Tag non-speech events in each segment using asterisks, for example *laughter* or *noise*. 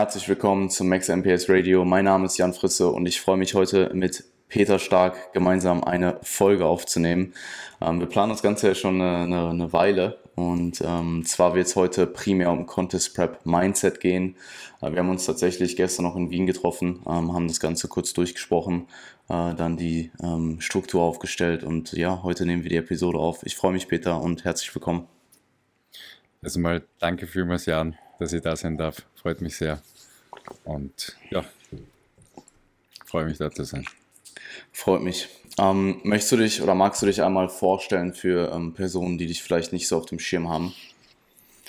Herzlich willkommen zum Max MPS Radio. Mein Name ist Jan Frisse und ich freue mich heute mit Peter Stark gemeinsam eine Folge aufzunehmen. Ähm, wir planen das Ganze ja schon eine, eine, eine Weile und ähm, zwar wird es heute primär um Contest Prep Mindset gehen. Äh, wir haben uns tatsächlich gestern noch in Wien getroffen, ähm, haben das Ganze kurz durchgesprochen, äh, dann die ähm, Struktur aufgestellt und ja, heute nehmen wir die Episode auf. Ich freue mich, Peter, und herzlich willkommen. Also mal danke vielmals, Jan, dass ich da sein darf. Freut mich sehr. Und ja, freue mich da zu sein. Freut mich. Ähm, möchtest du dich oder magst du dich einmal vorstellen für ähm, Personen, die dich vielleicht nicht so auf dem Schirm haben?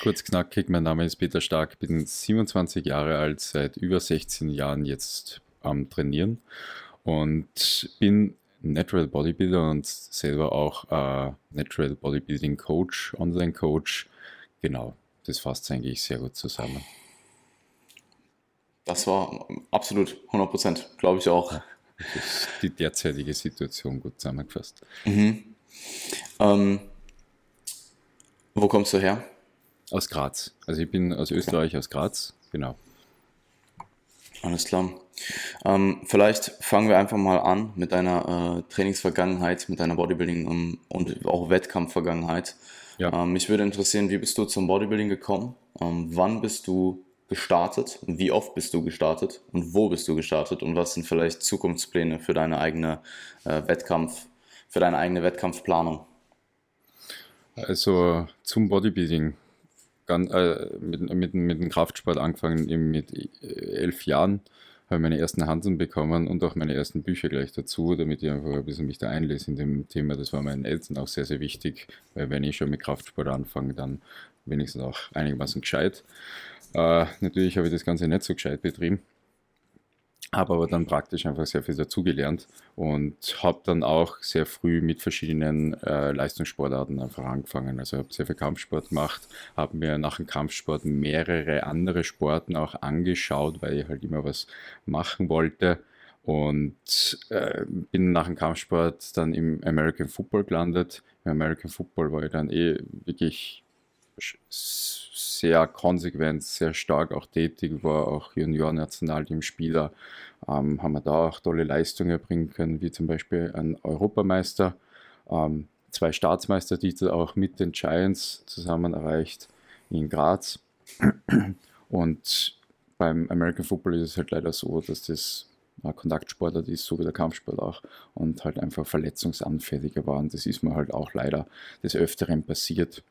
Kurz knackig, mein Name ist Peter Stark, bin 27 Jahre alt, seit über 16 Jahren jetzt am Trainieren und bin Natural Bodybuilder und selber auch äh, Natural Bodybuilding Coach, Online Coach. Genau, das fasst eigentlich sehr gut zusammen. Das war absolut 100 Prozent, glaube ich auch. Die derzeitige Situation gut zusammengefasst. Mhm. Ähm, wo kommst du her? Aus Graz. Also ich bin aus Österreich, aus Graz, genau. Alles klar. Ähm, vielleicht fangen wir einfach mal an mit deiner äh, Trainingsvergangenheit, mit deiner Bodybuilding- um, und auch Wettkampfvergangenheit. Ja. Ähm, mich würde interessieren, wie bist du zum Bodybuilding gekommen? Ähm, wann bist du gestartet? Wie oft bist du gestartet? Und wo bist du gestartet? Und was sind vielleicht Zukunftspläne für deine eigene äh, Wettkampf, für deine eigene Wettkampfplanung? Also zum Bodybuilding. Ganz, äh, mit, mit, mit dem Kraftsport angefangen eben mit äh, elf Jahren habe meine ersten Handeln bekommen und auch meine ersten Bücher gleich dazu, damit ich einfach ein bisschen mich da einlese in dem Thema. Das war meinen Eltern auch sehr, sehr wichtig, weil wenn ich schon mit Kraftsport anfange, dann wenigstens auch einigermaßen gescheit. Äh, natürlich habe ich das Ganze nicht so gescheit betrieben, habe aber dann praktisch einfach sehr viel dazugelernt und habe dann auch sehr früh mit verschiedenen äh, Leistungssportarten einfach angefangen. Also habe sehr viel Kampfsport gemacht, habe mir nach dem Kampfsport mehrere andere Sporten auch angeschaut, weil ich halt immer was machen wollte und äh, bin nach dem Kampfsport dann im American Football gelandet. Im American Football war ich dann eh wirklich sehr konsequent, sehr stark auch tätig, war auch Junior-Nationalteamspieler, ähm, haben wir da auch tolle Leistungen erbringen können, wie zum Beispiel ein Europameister, ähm, zwei Staatsmeistertitel auch mit den Giants zusammen erreicht in Graz. Und beim American Football ist es halt leider so, dass das Kontaktsportler ist, so wie der Kampfsport auch, und halt einfach verletzungsanfälliger waren. Das ist mir halt auch leider des Öfteren passiert.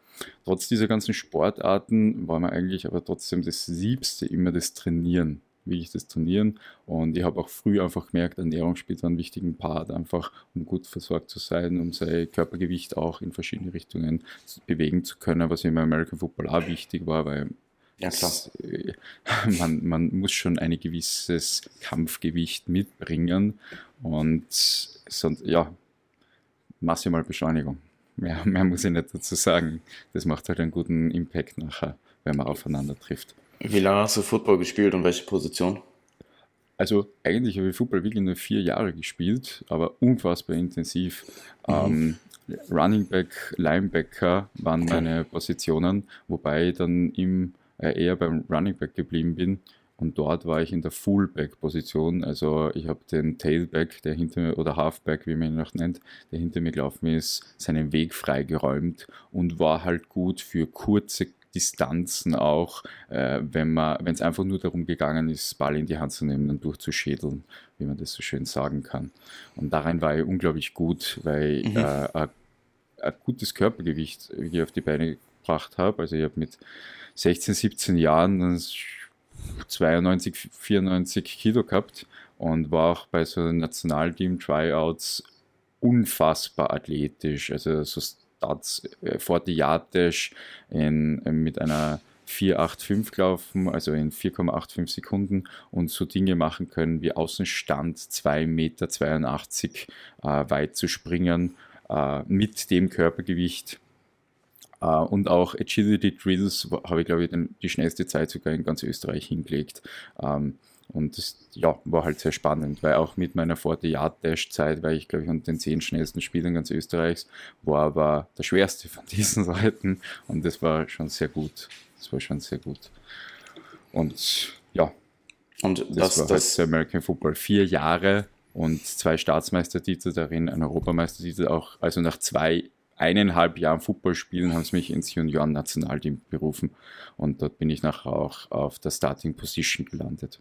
Trotz dieser ganzen Sportarten war mir eigentlich aber trotzdem das Liebste immer das Trainieren, wie ich das trainieren. Und ich habe auch früh einfach gemerkt, Ernährung spielt einen wichtigen Part, einfach um gut versorgt zu sein, um sein Körpergewicht auch in verschiedene Richtungen bewegen zu können, was im American Football auch wichtig war, weil ja, klar. Äh, *laughs* man, man muss schon ein gewisses Kampfgewicht mitbringen und sonst, ja, maximal Beschleunigung. Mehr, *laughs* mehr muss ich nicht dazu sagen. Das macht halt einen guten Impact nachher, wenn man aufeinander trifft. Wie lange hast du Football gespielt und welche Position? Also eigentlich habe ich Football wirklich nur vier Jahre gespielt, aber unfassbar intensiv. Mhm. Ähm, Running Back, Linebacker waren okay. meine Positionen, wobei ich dann im eher beim Running Back geblieben bin. Und dort war ich in der Fullback-Position. Also ich habe den Tailback, der hinter mir, oder Halfback, wie man ihn noch nennt, der hinter mir gelaufen ist, seinen Weg freigeräumt und war halt gut für kurze Distanzen auch, äh, wenn es einfach nur darum gegangen ist, Ball in die Hand zu nehmen und durchzuschädeln, wie man das so schön sagen kann. Und darin war ich unglaublich gut, weil ich mhm. äh, ein gutes Körpergewicht hier auf die Beine gebracht habe. Also ich habe mit 16, 17 Jahren 92, 94 Kilo gehabt und war auch bei so Nationalteam-Tryouts unfassbar athletisch. Also so Stats äh, fortiatisch in, äh, mit einer 4,85 gelaufen, also in 4,85 Sekunden und so Dinge machen können wie Außenstand 2,82 Meter äh, weit zu springen äh, mit dem Körpergewicht Uh, und auch Agility Drills habe ich, glaube ich, den, die schnellste Zeit sogar in ganz Österreich hingelegt. Um, ähm, und das ja, war halt sehr spannend, weil auch mit meiner 40 Yard Dash Zeit war ich, glaube ich, unter den zehn schnellsten Spielern ganz Österreichs, war aber der schwerste von *laughs* diesen Leuten und das war schon sehr gut. Das war schon sehr gut. Und ja. Und Das, das, war das, halt American Football. Vier Jahre und zwei Staatsmeistertitel darin, ein Europameistertitel auch. Also nach zwei, eineinhalb Jahren Footballspielen haben sie mich ins Junioren-Nationalteam berufen. Und dort bin ich nachher auch auf der Starting Position gelandet.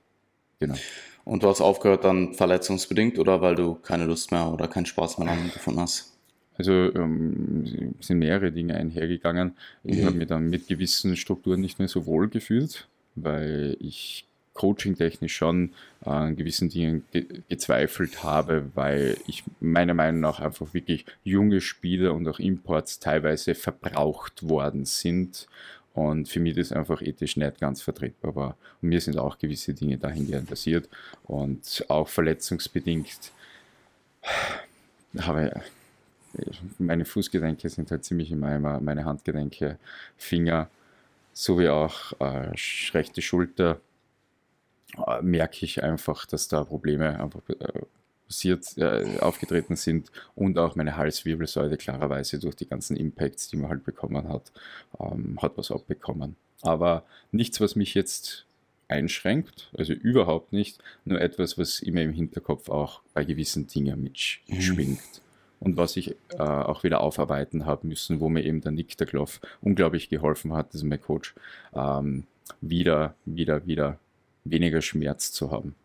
Genau. und du hast aufgehört dann verletzungsbedingt oder weil du keine Lust mehr oder keinen Spaß mehr daran gefunden hast? Also ähm, sind mehrere Dinge einhergegangen. Ich Mhm. habe mich dann mit gewissen Strukturen nicht mehr so wohl gefühlt, weil ich coaching-technisch schon äh, an gewissen Dingen ge gezweifelt habe, weil ich meiner Meinung nach einfach wirklich junge Spieler und auch Imports teilweise verbraucht worden sind. Und für mich das einfach ethisch nicht ganz vertretbar war. Und mir sind auch gewisse Dinge dahingehend passiert. Und auch verletzungsbedingt habe meine Fußgelenke sind halt ziemlich in meiner, meine Handgelenke, Finger, sowie auch äh, rechte Schulter, merke ich einfach, dass da Probleme einfach äh, passiert, äh, aufgetreten sind und auch meine Halswirbelsäule klarerweise durch die ganzen Impacts, die man halt bekommen hat, ähm, hat was abbekommen. Aber nichts, was mich jetzt einschränkt, also überhaupt nicht, nur etwas, was immer im Hinterkopf auch bei gewissen Dingen mitschwingt und was ich äh, auch wieder aufarbeiten habe müssen, wo mir eben der Nick der Kloff unglaublich geholfen hat, das ist mein Coach, ähm, wieder, wieder, wieder weniger Schmerz zu haben.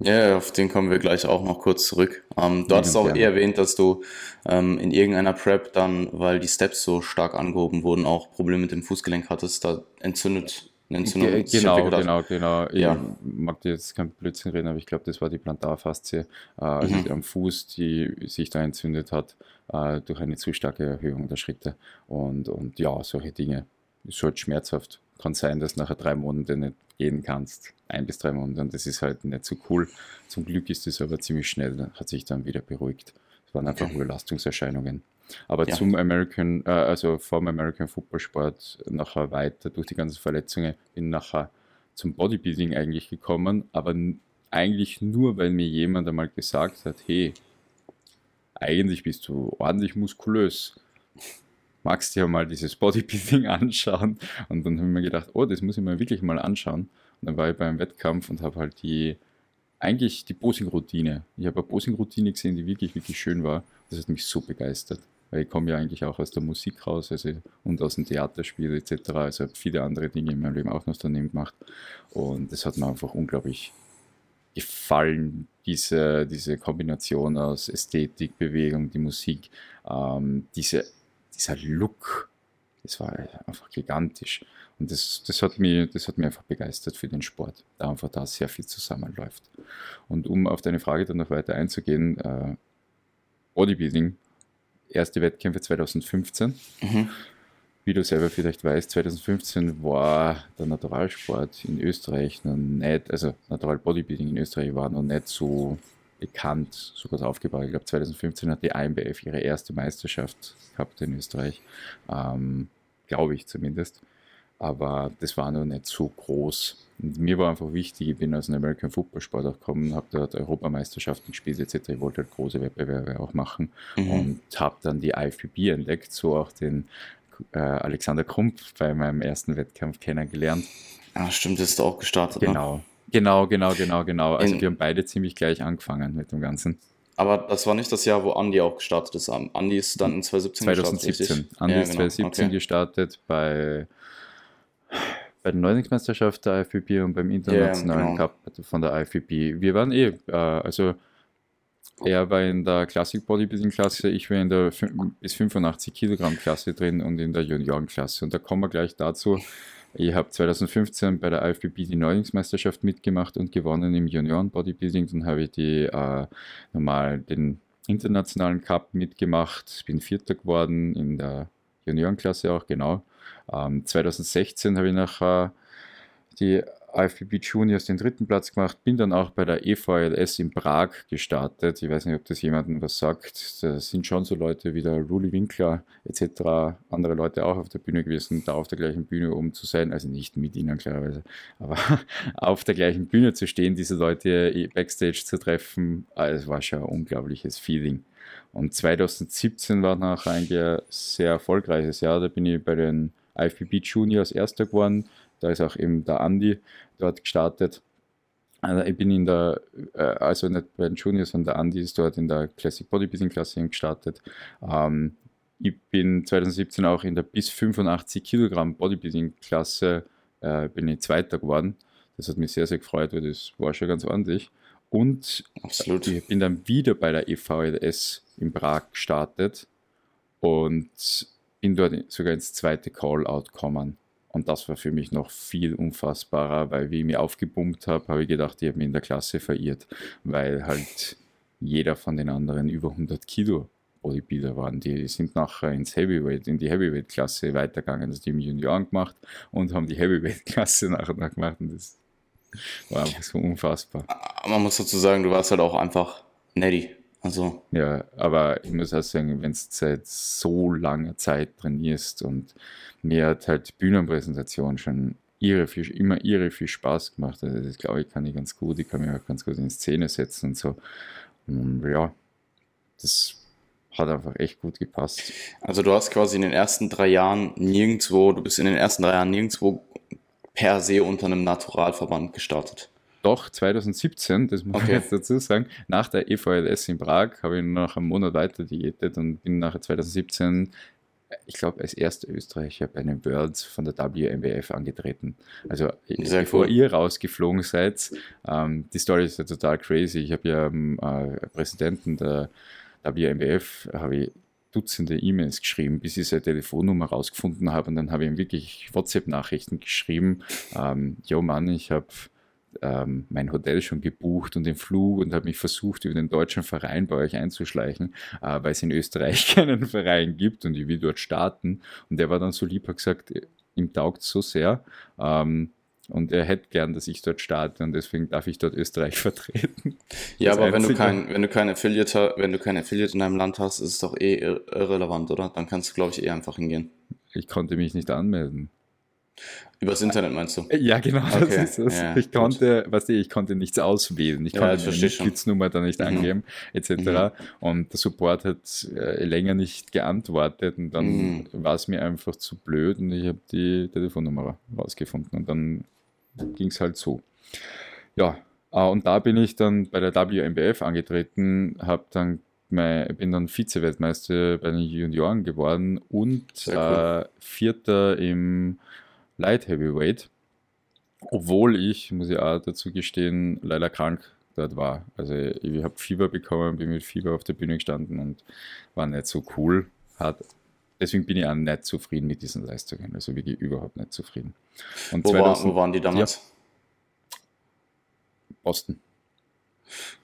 Ja, auf den kommen wir gleich auch noch kurz zurück. Ähm, du Ja, hattest auch gerne. eh erwähnt, dass du ähm, in irgendeiner Prep dann, weil die Steps so stark angehoben wurden, auch Probleme mit dem Fußgelenk hattest, da entzündet, eine Entzündung Ge genau, hat. genau, genau. Ja. Ich mag dir jetzt kein Blödsinn reden, aber ich glaube, das war die Plantarfaszie, äh, Mhm. am Fuß, die sich da entzündet hat äh, durch eine zu starke Erhöhung der Schritte. Und, und ja, solche Dinge. Ist halt schmerzhaft. Kann sein, dass nachher drei Monate nicht gehen kannst. Ein bis drei Monate. Und das ist halt nicht so cool. Zum Glück ist es aber ziemlich schnell, hat sich dann wieder beruhigt. Es waren einfach Okay. Überlastungserscheinungen. Aber Ja. zum American, äh, also vom American Football Sport nachher weiter durch die ganzen Verletzungen bin nachher zum Bodybuilding eigentlich gekommen, aber eigentlich nur, weil mir jemand einmal gesagt hat, hey, eigentlich bist du ordentlich muskulös. Magst dir mal dieses Bodybuilding *laughs* anschauen? Und dann habe ich mir gedacht, oh, das muss ich mir wirklich mal anschauen. Und dann war ich beim Wettkampf und habe halt die, eigentlich die Posing-Routine. Ich habe eine Posing-Routine gesehen, die wirklich, wirklich schön war. Das hat mich so begeistert. Weil ich komme ja eigentlich auch aus der Musik raus also, und aus dem Theaterspiel etc. Also habe viele andere Dinge in meinem Leben auch noch daneben gemacht. Und das hat mir einfach unglaublich gefallen, diese, diese Kombination aus Ästhetik, Bewegung, die Musik, ähm, diese, dieser Look, das war einfach gigantisch. Und das, das, hat mich, das hat mich einfach begeistert für den Sport, da einfach da sehr viel zusammenläuft. Und um auf deine Frage dann noch weiter einzugehen, äh, Bodybuilding, erste Wettkämpfe 2015. Mhm. Wie du selber vielleicht weißt, 2015 war der Naturalsport in Österreich noch nicht, also Natural Bodybuilding in Österreich war noch nicht so bekannt, so gut aufgebaut. Ich glaube, 2015 hat die IMBF ihre erste Meisterschaft gehabt in Österreich, ähm, glaube ich zumindest. Aber das war noch nicht so groß. Und mir war einfach wichtig, ich bin aus dem American Football Sport auch gekommen, habe dort Europameisterschaften gespielt etc. Ich wollte halt große Wettbewerbe auch machen Mhm. und habe dann die IFBB entdeckt, so auch den äh, Alexander Krump bei meinem ersten Wettkampf kennengelernt. Ah, stimmt, das ist auch gestartet. Ne? Genau, genau, genau, genau. Also In- wir haben beide ziemlich gleich angefangen mit dem Ganzen. Aber das war nicht das Jahr, wo Andy auch gestartet ist. Andy ist dann in 2017 gestartet, 2017. richtig? Andi Ja, ist genau. 2017 Okay. gestartet bei, bei der Neulingsmeisterschaft der IFBB und beim internationalen genau. Cup von der IFBB. Wir waren eh, äh, also er war in der Classic Bodybuilding Klasse, ich war in der bis 85 Kilogramm Klasse drin und in der Juniorenklasse. Und da kommen wir gleich dazu. Ich habe 2015 bei der IFBB die Neulingsmeisterschaft mitgemacht und gewonnen im Junioren Bodybuilding. Dann habe ich die äh, normal den internationalen Cup mitgemacht, bin Vierter geworden in der Juniorenklasse auch, genau. Ähm, 2016 habe ich nachher die IFBB Juniors den dritten Platz gemacht, bin dann auch bei der EVLS in Prag gestartet. Ich weiß nicht, ob das jemandem was sagt. Da sind schon so Leute wie der Ruli Winkler etc., andere Leute auch auf der Bühne gewesen, da auf der gleichen Bühne oben zu sein, also nicht mit ihnen klarerweise, aber *laughs* auf der gleichen Bühne zu stehen, diese Leute backstage zu treffen, ah, es war schon ein unglaubliches Feeling. Und 2017 war nachher ein sehr erfolgreiches Jahr, da bin ich bei den IFBB Juniors Erster geworden, Da ist auch eben der Andi dort gestartet. Also ich bin in der, äh, also nicht bei den Juniors, sondern der Andi ist dort in der Classic Bodybuilding Klasse gestartet. Ähm, ich bin 2017 auch in der bis 85 Kilogramm Bodybuilding Klasse äh, bin ich Zweiter geworden. Das hat mich sehr, sehr gefreut, weil das war schon ganz ordentlich. Und Absolut. ich bin dann wieder bei der EVLS in Prag gestartet und bin dort sogar ins zweite Call-Out gekommen. Und das war für mich noch viel unfassbarer, weil wie ich mich aufgepumpt habe, habe ich gedacht, ich habe mich in der Klasse verirrt, weil halt jeder von den anderen über 100 Kilo Bodybuilder waren. Die sind nachher ins Heavyweight, in die Heavyweight-Klasse weitergegangen. Das also haben die Junioren gemacht und haben die Heavyweight-Klasse *laughs* nachher noch gemacht. Und das war einfach so unfassbar. Man muss dazu sagen, du warst halt auch einfach Neddy. Also. Ja, aber ich muss auch sagen, wenn du seit so langer Zeit trainierst und mir hat halt Bühnenpräsentation schon irre viel, immer irre viel Spaß gemacht. Also das glaube ich kann ich ganz gut. Ich kann mich auch ganz gut in Szene setzen und so. Und ja, das hat einfach echt gut gepasst. Also du hast quasi in den ersten drei Jahren nirgendwo, du bist in den ersten drei Jahren nirgendwo per se unter einem Naturalverband gestartet. Doch, 2017, das muss okay. ich jetzt dazu sagen, nach der EVLS in Prag habe ich noch einen Monat weiter diätet und bin nachher 2017, ich glaube, als erster Österreicher bei den Worlds von der WMWF angetreten. Also Sehr bevor cool. ihr rausgeflogen seid, ähm, die Story ist ja total crazy. Ich habe ja ähm, äh, Präsidenten der WMWF, habe ich Dutzende E-Mails geschrieben, bis ich seine Telefonnummer rausgefunden habe und dann habe ich ihm wirklich WhatsApp-Nachrichten geschrieben. Ähm, Jo Mann, ich habe ähm, mein Hotel schon gebucht und den Flug und habe mich versucht, über den deutschen Verein bei euch einzuschleichen, äh, weil es in Österreich *laughs* keinen Verein gibt und ich will dort starten. Und der war dann so lieb, hat gesagt, ihm taugt so sehr. Ähm, und er hätte gern, dass ich dort starte und deswegen darf ich dort Österreich *laughs* vertreten. Ja, aber wenn du, kein, wenn, du kein Affiliate, wenn du kein Affiliate in deinem Land hast, ist es doch eh irrelevant, oder? Dann kannst du, glaube ich, eh einfach hingehen. Ich konnte mich nicht anmelden. Übers Internet meinst du? Ja, genau, okay. das ist es. Ja, ich konnte, weißt du, ich konnte nichts auswählen. Ich konnte ja, die Mitgliedsnummer da nicht mhm. angeben, etc. Mhm. Und der Support hat äh, länger nicht geantwortet und dann mhm. war es mir einfach zu blöd und ich habe die Telefonnummer rausgefunden und dann ging es halt so. Ja, äh, und da bin ich dann bei der WMBF angetreten, habe dann mein, bin dann Vize-Weltmeister bei den Junioren geworden und cool. äh, Vierter im Light Heavyweight, obwohl ich, muss ich auch dazu gestehen, leider krank dort war. Also ich habe Fieber bekommen, bin mit Fieber auf der Bühne gestanden und war nicht so cool. Hat, deswegen bin ich auch nicht zufrieden mit diesen Leistungen, also wirklich überhaupt nicht zufrieden. Und wo, 2000, war, wo waren die damals? Ja, Boston.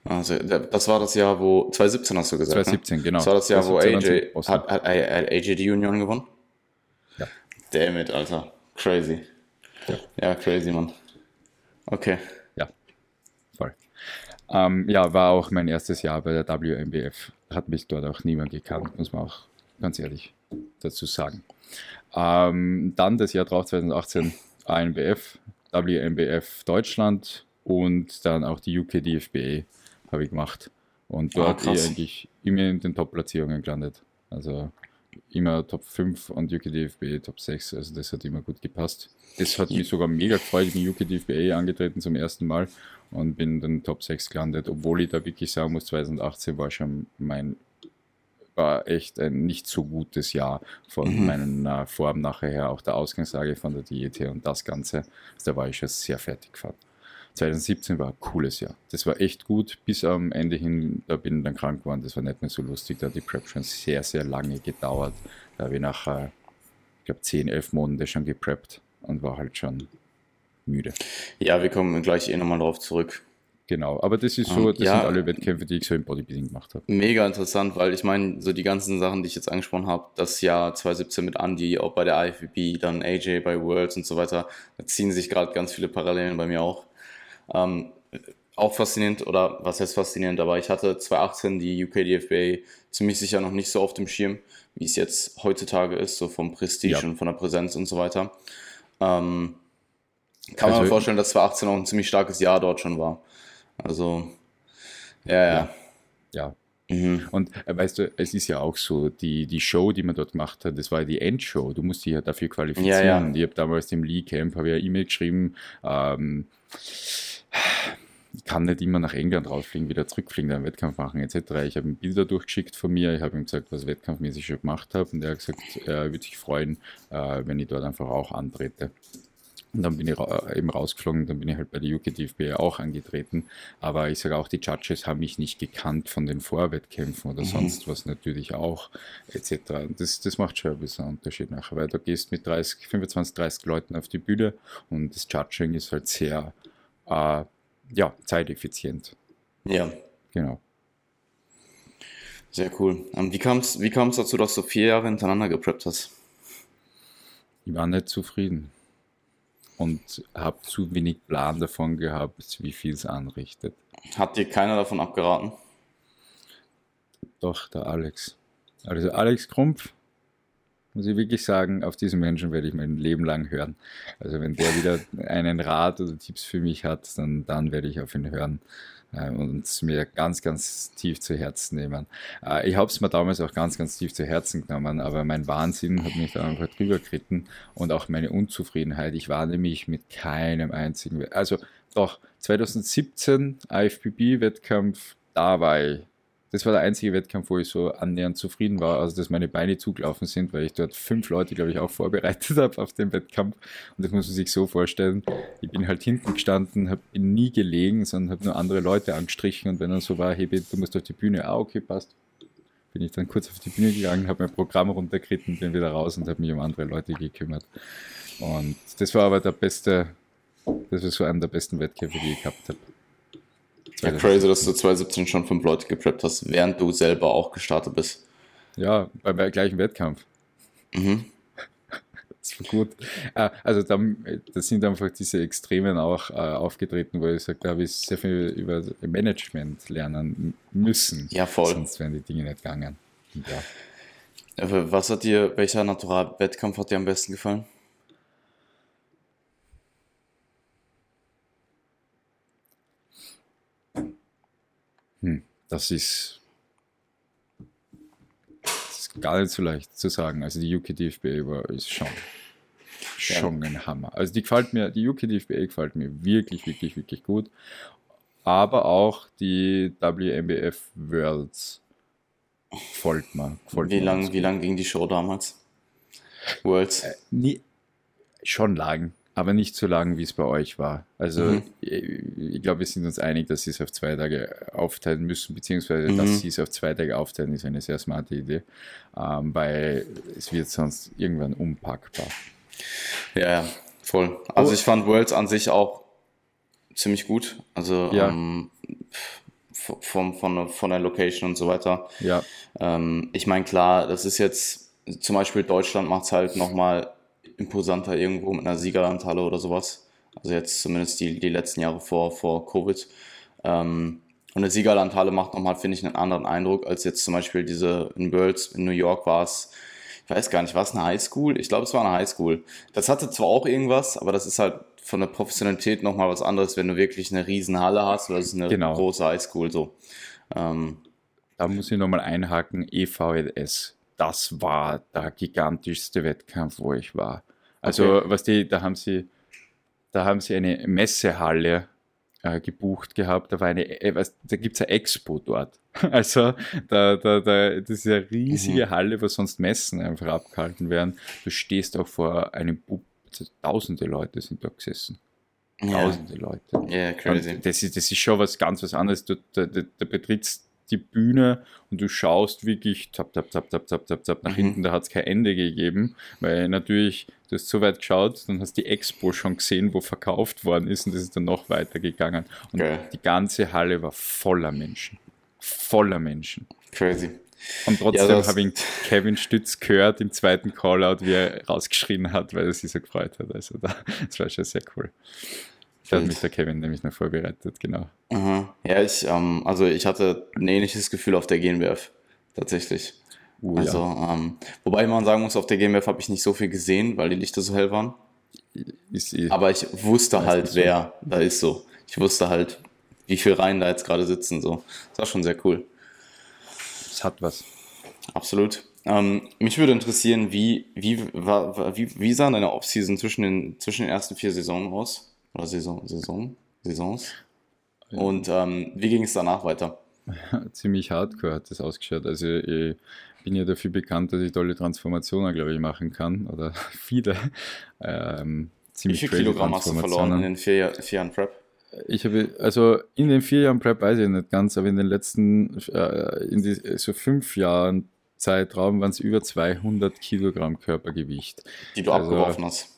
Also, das war das Jahr, wo 2017 hast du gesagt. 2017, ne? genau. Das war das Jahr, wo AJ hat, hat, AJ die Union gewonnen. Ja. Damn it, Alter. Crazy. Ja, ja crazy, Mann. Okay. Ja, voll. Ähm, ja, war auch mein erstes Jahr bei der WMBF. Hat mich dort auch niemand gekannt, muss man auch ganz ehrlich dazu sagen. Ähm, dann das Jahr drauf, 2018, ANBF, WMBF Deutschland und dann auch die UK DFBA habe ich gemacht. Und dort ah, eigentlich immer in den Top-Platzierungen gelandet. Also immer Top 5 und UKDFB Top 6, also das hat immer gut gepasst. Das hat *laughs* mich sogar mega gefreut, ich bin UKDFB angetreten zum ersten Mal und bin dann Top 6 gelandet, obwohl ich da wirklich sagen muss, 2018 war schon mein war echt ein nicht so gutes Jahr von mhm. meiner Form nachher her, auch der Ausgangslage von der Diät her und das Ganze. Also da war ich schon sehr fertig gefahren. 2017 war ein cooles Jahr. Das war echt gut, bis am Ende hin, da bin ich dann krank geworden, das war nicht mehr so lustig, da hat die Prep schon sehr, sehr lange gedauert. Da habe ich nach, ich glaube, 10, 11 Monaten schon gepreppt und war halt schon müde. Ja, wir kommen gleich eh nochmal drauf zurück. Genau, aber das ist so, das ja, sind alle Wettkämpfe, die ich so im Bodybuilding gemacht habe. Mega interessant, weil ich meine, so die ganzen Sachen, die ich jetzt angesprochen habe, das Jahr 2017 mit Andy, auch bei der IFBB, dann AJ bei Worlds und so weiter, da ziehen sich gerade ganz viele Parallelen bei mir auch. Ähm, auch faszinierend, oder was heißt faszinierend, aber ich hatte 2018 die UK DFBA ziemlich sicher noch nicht so auf dem Schirm, wie es jetzt heutzutage ist, so vom Prestige ja. und von der Präsenz und so weiter. Ähm, kann also, man vorstellen, dass 2018 auch ein ziemlich starkes Jahr dort schon war. Also, ja, ja. Ja, Mhm. Und äh, weißt du, es ist ja auch so, die, die Show, die man dort gemacht hat, das war ja die Endshow. Du musst dich ja dafür qualifizieren. Ja, ja. Und ich habe damals dem Lee Camp habe ja E-Mail geschrieben, ähm, ich kann nicht immer nach England rausfliegen, wieder zurückfliegen, einen Wettkampf machen etc. Ich habe ihm Bilder durchgeschickt von mir, ich habe ihm gesagt, was ich wettkampfmäßig schon gemacht habe und er hat gesagt, er würde sich freuen, äh, wenn ich dort einfach auch antrete. Und dann bin ich äh, eben rausgeflogen, dann bin ich halt bei der UKDFB auch angetreten. Aber ich sage auch, die Judges haben mich nicht gekannt von den Vorwettkämpfen oder mhm. sonst was natürlich auch, etc. Das, das macht schon ein bisschen einen Unterschied nachher, weil du gehst mit 30, 25, 30 Leuten auf die Bühne und das Judging ist halt sehr äh, ja, zeiteffizient. Ja. Genau. Sehr cool. Ähm, wie kam es wie dazu, dass du vier Jahre hintereinander gepreppt hast? Ich war nicht zufrieden und habe zu wenig Plan davon gehabt, wie viel es anrichtet. Hat dir keiner davon abgeraten? Doch, der Alex. Also Alex Krumpf, muss ich wirklich sagen, auf diesen Menschen werde ich mein Leben lang hören. Also wenn der wieder einen Rat oder Tipps für mich hat, dann, dann werde ich auf ihn hören äh, und es mir ganz, ganz tief zu Herzen nehmen. Äh, ich habe es mir damals auch ganz, ganz tief zu Herzen genommen, aber mein Wahnsinn hat mich da einfach drüber geritten und auch meine Unzufriedenheit. Ich war nämlich mit keinem einzigen, also doch 2017 IFBB-Wettkampf, da war ich das war der einzige Wettkampf, wo ich so annähernd zufrieden war, also dass meine Beine zugelaufen sind, weil ich dort fünf Leute, glaube ich, auch vorbereitet *laughs* habe auf den Wettkampf. Und das muss man sich so vorstellen. Ich bin halt hinten gestanden, habe nie gelegen, sondern habe nur andere Leute angestrichen und wenn dann so war, hey, du musst auf die Bühne, ah, okay, passt. Bin ich dann kurz auf die Bühne gegangen, habe mein Programm runtergeritten, bin wieder raus und habe mich um andere Leute gekümmert. Und das war aber der beste, das war so einer der besten Wettkämpfe, die ich gehabt habe. Ja, crazy, dass du 2017 schon fünf Leute gepreppt hast, während du selber auch gestartet bist. Ja, beim bei gleichen Wettkampf. Mhm. *laughs* Das war gut. Äh, also da, da sind einfach diese Extremen auch äh, aufgetreten, wo ich sage, da habe ich sehr viel über Management lernen müssen. Ja, voll. Sonst wären die Dinge nicht gegangen. Ja. Was hat dir, welcher Natural-Wettkampf hat dir am besten gefallen? Hm, das ist, das ist gar nicht so leicht zu sagen. Also die UKDFBA war, ist schon, schon ja. ein Hammer. Also die gefällt mir, die UKDFBA gefällt mir wirklich, wirklich, wirklich gut. Aber auch die WMBF Worlds folgt mir. Folgt wie lange lang ging die Show damals? Worlds? Äh, nie, schon lang aber nicht so lang, wie es bei euch war. Also mhm. ich, ich glaube, wir sind uns einig, dass sie es auf zwei Tage aufteilen müssen, beziehungsweise mhm. dass sie es auf zwei Tage aufteilen, ist eine sehr smarte Idee, ähm, weil es wird sonst irgendwann unpackbar. Ja, voll. Also oh. ich fand Worlds an sich auch ziemlich gut. Also ja. ähm, von, von, von der Location und so weiter. Ja. Ähm, ich meine, klar, das ist jetzt zum Beispiel Deutschland macht es halt nochmal imposanter irgendwo mit einer Siegerlandhalle oder sowas. Also jetzt zumindest die, die letzten Jahre vor, vor Covid. Ähm, und eine Siegerlandhalle macht nochmal, finde ich, einen anderen Eindruck als jetzt zum Beispiel diese in Worlds in New York war es, ich weiß gar nicht, war es eine Highschool? Ich glaube, es war eine Highschool. Das hatte zwar auch irgendwas, aber das ist halt von der Professionalität nochmal was anderes, wenn du wirklich eine riesen Halle hast oder das ist eine genau. große Highschool so. Ähm, da muss ich nochmal einhaken, EVLS das war der gigantischste Wettkampf, wo ich war. Also, okay. was die, da haben sie, da haben sie eine Messehalle äh, gebucht gehabt. Da war eine, äh, was, da gibt es eine Expo dort. *laughs* Also, da, da, da, das ist eine riesige mhm. Halle, wo sonst Messen einfach abgehalten werden. Du stehst auch vor einem Bub, tausende Leute sind da gesessen. Tausende ja. Leute. Ja, yeah, crazy. das ist, das ist schon was ganz was anderes. Du, da, da, da betrittst die Bühne und du schaust wirklich tap, tap, tap, tap, tap, tap, tap nach mhm. hinten, da hat es kein Ende gegeben, weil natürlich, du hast so weit geschaut, dann hast die Expo schon gesehen, wo verkauft worden ist und das ist dann noch weiter gegangen. Und okay. die ganze Halle war voller Menschen. Voller Menschen. Crazy. Und trotzdem ja, habe ich Kevin Stütz gehört im zweiten Callout, wie er rausgeschrien hat, weil er sich so gefreut hat. Also da, das war schon sehr cool. Da hat mich der Kevin nämlich noch vorbereitet, genau. Aha. Ja, ich, ähm, also ich hatte ein ähnliches Gefühl auf der GNBF, tatsächlich. Uh, also, ja. ähm, wobei man sagen muss, auf der GNBF habe ich nicht so viel gesehen, weil die Lichter so hell waren. Ist, Aber ich wusste halt, wer so. da ist so. Ich wusste halt, wie viele Reihen da jetzt gerade sitzen. So. Das war schon sehr cool. es hat was. Absolut. Ähm, mich würde interessieren, wie, wie, war, wie, wie sah deine Offseason zwischen den, zwischen den ersten vier Saisonen aus? Oder Saison, Saison, Saisons? Ja. Und ähm, wie ging es danach weiter? *laughs* Ziemlich hardcore hat das ausgeschaut. Also ich bin ja dafür bekannt, dass ich tolle Transformationen, glaube ich, machen kann. Oder *laughs* viele. Ähm, ziemlich Wie viel Kilogramm hast du verloren in den vier, vier Jahren Prep? Ich habe, also in den vier Jahren Prep weiß ich nicht ganz, aber in den letzten, äh, in die, so fünf Jahren Zeitraum waren es über 200 Kilogramm Körpergewicht. Die du also, abgeworfen hast.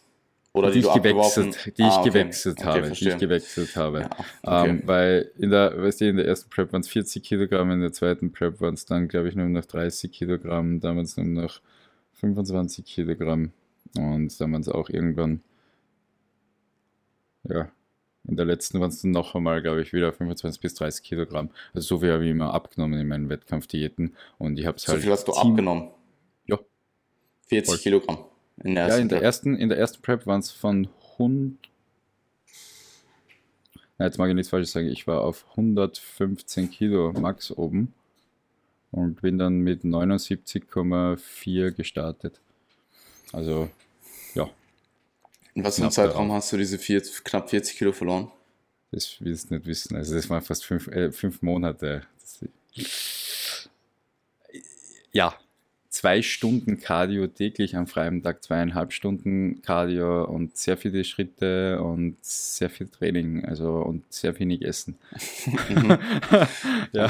Oder die, die ich gewechselt, die ah, ich okay. gewechselt okay, habe, verstehe. die ich gewechselt habe. Ja, okay. ähm, weil in der, weißt du, in der ersten Prep waren es 40 Kilogramm, in der zweiten Prep waren es dann, glaube ich, nur noch 30 Kilogramm, damals nur noch 25 Kilogramm und dann waren es auch irgendwann, ja, in der letzten waren es dann noch einmal, glaube ich, wieder 25 bis 30 Kilogramm. Also so viel habe ich immer abgenommen in meinen Wettkampfdiäten. Und ich habe es so halt. So viel hast du abgenommen? Ja. 40 Voll. Kilogramm. In der ja, in der, ersten, in der ersten Prep waren es von 100. Na, jetzt mag ich nichts Falsches sagen. Ich war auf 115 Kilo Max oben und bin dann mit 79,4 gestartet. Also, ja, in was für einem Zeitraum hast du diese vier, knapp 40 Kilo verloren? Das willst du nicht wissen. Also das waren fast fünf, äh, fünf Monate. Das, ja, zwei Stunden Cardio täglich am freien Tag, zweieinhalb Stunden Cardio und sehr viele Schritte und sehr viel Training, also und sehr wenig Essen. *laughs* ja, ja.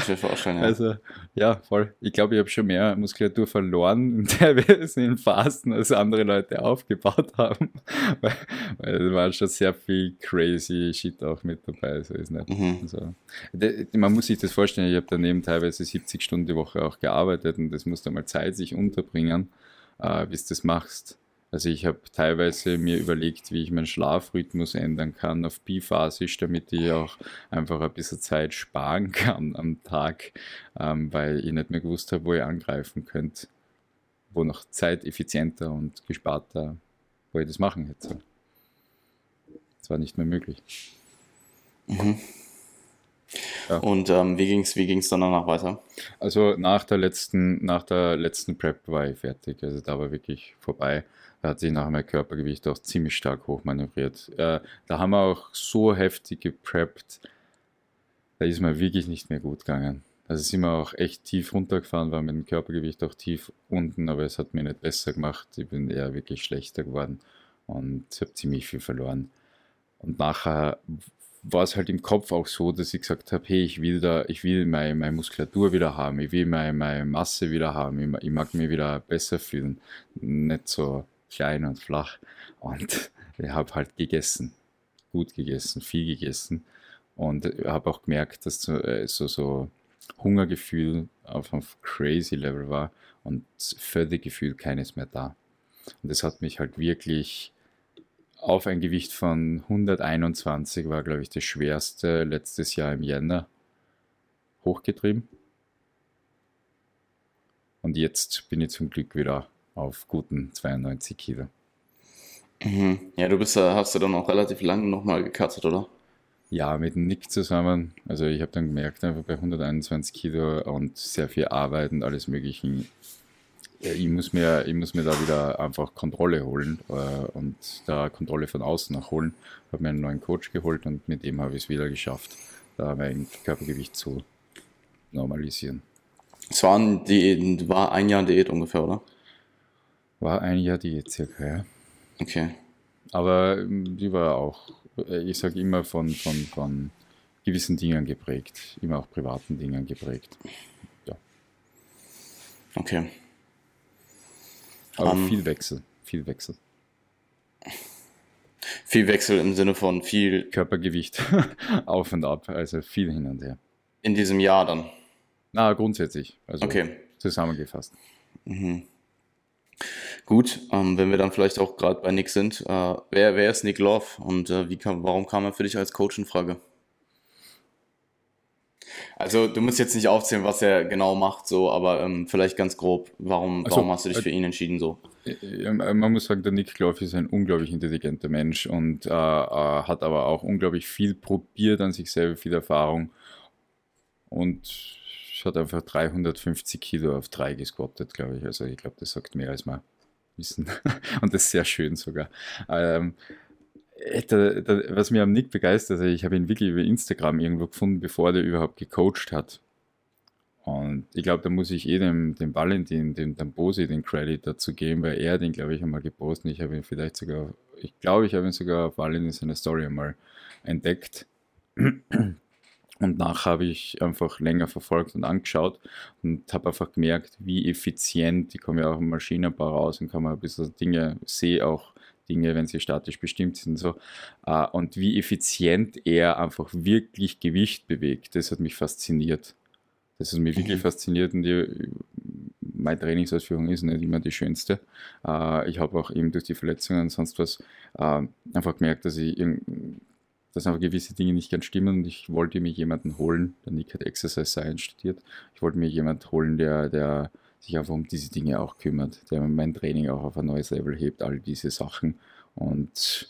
Also ja, voll. Ich glaube, ich habe schon mehr Muskulatur verloren teilweise in Phasen, als andere Leute aufgebaut haben. *laughs* weil, weil da war schon sehr viel crazy Shit auch mit dabei. So ist nicht. Mhm. Also, man muss sich das vorstellen, ich habe daneben teilweise 70 Stunden die Woche auch gearbeitet und das musste mal Zeit sich unterbringen, äh, wie du das machst. Also ich habe teilweise mir überlegt, wie ich meinen Schlafrhythmus ändern kann auf biphasisch, damit ich auch einfach ein bisschen Zeit sparen *laughs* kann am Tag, ähm, weil ich nicht mehr gewusst habe, wo ich angreifen könnte, wo noch zeiteffizienter und gesparter, wo ich das machen hätte. Das war nicht mehr möglich. Mhm. Ja. Und ähm, wie ging es wie ging's dann danach weiter? Also nach der letzten, nach der letzten Prep war ich fertig. Also da war wirklich vorbei. Da hat sich nachher mein Körpergewicht auch ziemlich stark hochmanövriert. Äh, da haben wir auch so heftig gepreppt, da ist mir wirklich nicht mehr gut gegangen. Also sind wir auch echt tief runtergefahren, war mit dem Körpergewicht auch tief unten, aber es hat mir nicht besser gemacht. Ich bin eher wirklich schlechter geworden und habe ziemlich viel verloren. Und nachher war es halt im Kopf auch so, dass ich gesagt habe, hey, ich will da, ich will meine, meine Muskulatur wieder haben, ich will meine, meine Masse wieder haben, ich, ich mag mich wieder besser fühlen, nicht so klein und flach. Und *laughs* ich habe halt gegessen, gut gegessen, viel gegessen und habe auch gemerkt, dass so, äh, so, so Hungergefühl auf einem crazy Level war und Völlegefühl keines mehr da. Und das hat mich halt wirklich auf ein Gewicht von 121 war, glaube ich, das schwerste letztes Jahr im Jänner hochgetrieben. Und jetzt bin ich zum Glück wieder auf guten 92 Kilo. Mhm. Ja, du bist, hast du dann auch relativ lange nochmal gekattet, oder? Ja, mit Nick zusammen. Also ich habe dann gemerkt, einfach bei 121 Kilo und sehr viel Arbeit und alles Mögliche ich muss mir, ich muss mir da wieder einfach Kontrolle holen äh, und da Kontrolle von außen auch holen. Ich Habe mir einen neuen Coach geholt und mit dem habe ich es wieder geschafft, da mein Körpergewicht zu normalisieren. Es war ein, Diät, war ein Jahr Diät ungefähr, oder? War ein Jahr Diät circa, ja. Okay. Aber ähm, die war auch, äh, ich sage immer von, von, von gewissen Dingen geprägt, immer auch privaten Dingen geprägt. Ja. Okay. Aber um, ähm, viel Wechsel, viel Wechsel. *laughs* Viel Wechsel im Sinne von viel Körpergewicht *laughs* auf und ab, also viel hin und her. In diesem Jahr dann? Na, grundsätzlich. Also okay. Zusammengefasst. Mhm. Gut, ähm, wenn wir dann vielleicht auch gerade bei Nick sind, äh, wer, wer ist Nick Love und äh, wie kam, warum kam er für dich als Coach in Frage? Also du musst jetzt nicht aufzählen, was er genau macht, so, aber ähm, vielleicht ganz grob, warum, also, warum hast du dich für ihn entschieden so? Man muss sagen, der Nick Clough ist ein unglaublich intelligenter Mensch und äh, äh, hat aber auch unglaublich viel probiert an sich selber, viel Erfahrung und hat einfach 350 Kilo auf 3 gesquattet, glaube ich. Also ich glaube, das sagt mehr als wir wissen. *laughs* Und das ist sehr schön sogar. Ähm, äh, da, da, was mir am Nick begeistert, also ich habe ihn wirklich über Instagram irgendwo gefunden, bevor der überhaupt gecoacht hat. Und ich glaube, da muss ich eh dem, dem Valentin, dem Dambosi den Credit dazu geben, weil er den, glaube ich, einmal gepostet. Ich habe ihn vielleicht sogar, ich glaube, ich habe ihn sogar auf Valentin seine Story einmal entdeckt. *clears throat* Und nachher habe ich einfach länger verfolgt und angeschaut und habe einfach gemerkt, wie effizient, ich komme ja auch im Maschinenbau raus und kann mal ein bisschen Dinge, sehe auch Dinge, wenn sie statisch bestimmt sind. So. Äh, und wie effizient er einfach wirklich Gewicht bewegt, das hat mich fasziniert. Das hat mich wirklich mhm. fasziniert und die, meine Trainingsausführung ist nicht immer die schönste. Äh, ich habe auch eben durch die Verletzungen und sonst was äh, einfach gemerkt, dass ich dass einfach gewisse Dinge nicht ganz stimmen und ich wollte mir jemanden holen, der Nick hat Exercise Science studiert, ich wollte mir jemanden holen, der, der sich einfach um diese Dinge auch kümmert, der mein Training auch auf ein neues Level hebt, all diese Sachen und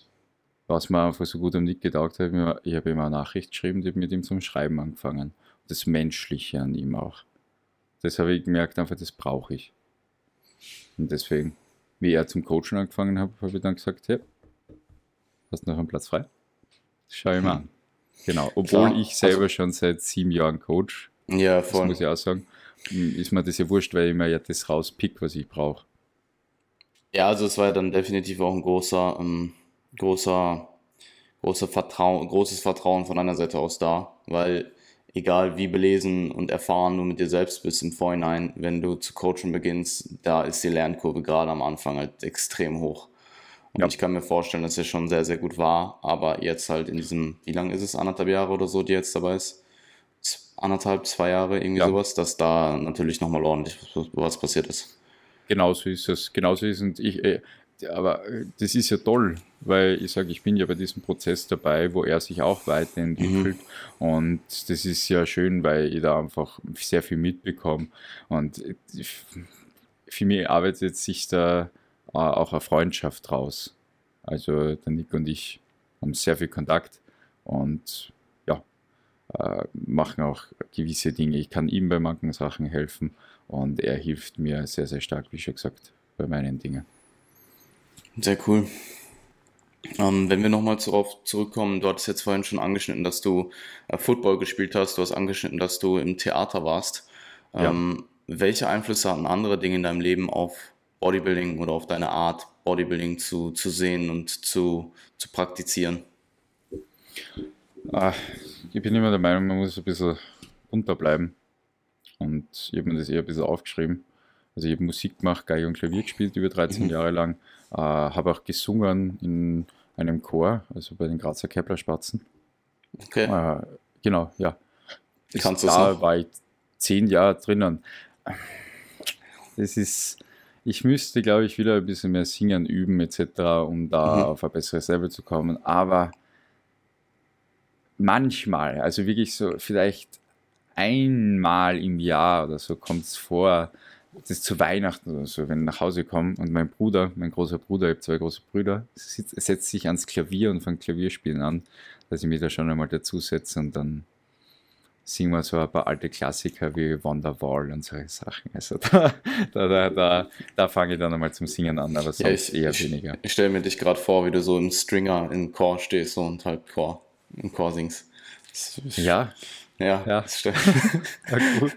was mir einfach so gut am Nick getaugt hat, ich habe ihm eine Nachricht geschrieben, die mit ihm zum Schreiben angefangen das Menschliche an ihm auch. Das habe ich gemerkt, einfach, das brauche ich. Und deswegen, wie er zum Coachen angefangen hat, habe ich dann gesagt, hey, hast du noch einen Platz frei? Das schaue ich mal an. Genau, obwohl Klar. ich selber also, schon seit sieben Jahren Coach, ja, voll. das muss ich auch sagen, ist mir das ja wurscht, weil ich mir ja das rauspick, was ich brauche. Ja, also es war ja dann definitiv auch ein großer, ähm, großer, großer Vertrauen, großes Vertrauen von deiner Seite aus da, weil egal wie belesen und erfahren du mit dir selbst bist im Vorhinein, wenn du zu coachen beginnst, da ist die Lernkurve gerade am Anfang halt extrem hoch. Und ja. ich kann mir vorstellen, dass er schon sehr, sehr gut war, aber jetzt halt in diesem, wie lange ist es, anderthalb Jahre oder so, die jetzt dabei ist? Anderthalb, zwei Jahre, irgendwie ja. sowas, dass da natürlich nochmal ordentlich was passiert ist. Genauso ist es, genauso ist es. Und ich, äh, aber äh, das ist ja toll, weil ich sage, ich bin ja bei diesem Prozess dabei, wo er sich auch weiterentwickelt. Mhm. Und das ist ja schön, weil ich da einfach sehr viel mitbekomme. Und für mich arbeitet sich da äh, auch eine Freundschaft draus. Also der Nick und ich haben sehr viel Kontakt und äh, machen auch gewisse Dinge. Ich kann ihm bei manchen Sachen helfen und er hilft mir sehr, sehr stark, wie schon gesagt, bei meinen Dingen. Sehr cool. Ähm, wenn wir nochmal darauf zurückkommen, du hattest jetzt vorhin schon angeschnitten, dass du äh, Football gespielt hast, du hast angeschnitten, dass du im Theater warst. Ähm, ja. Welche Einflüsse hatten andere Dinge in deinem Leben auf Bodybuilding oder auf deine Art, Bodybuilding zu, zu sehen und zu, zu praktizieren? Ach, ich bin immer der Meinung, man muss ein bisschen unterbleiben. Und ich habe mir das eher ein bisschen aufgeschrieben. Also ich habe Musik gemacht, Geige und Klavier gespielt über 13 mhm. Jahre lang, äh, habe auch gesungen in einem Chor, also bei den Grazer Kepler-Spatzen. Okay. Äh, genau, ja. Kannst du da war ich zehn Jahre drinnen. Das ist, ich müsste, glaube ich, wieder ein bisschen mehr singen, üben etc., um da mhm. auf ein besseres Level zu kommen. Aber manchmal, also wirklich so vielleicht einmal im Jahr oder so kommt es vor, das ist zu Weihnachten oder so, wenn ich nach Hause komme und mein Bruder, mein großer Bruder, ich habe zwei große Brüder, setzt sich ans Klavier und fängt Klavierspielen an, dass ich mich da schon einmal dazusetze und dann singen wir so ein paar alte Klassiker wie Wonderwall und solche Sachen. Also da, *laughs* da, da, da, da fange ich dann einmal zum Singen an, aber sonst ja, ich, eher weniger. Ich, ich stelle mir dich gerade vor, wie du so im Stringer im Chor stehst so, und halt Chor, im Chor singst. Ja, ja, ja. das stimmt. *laughs* ja, gut.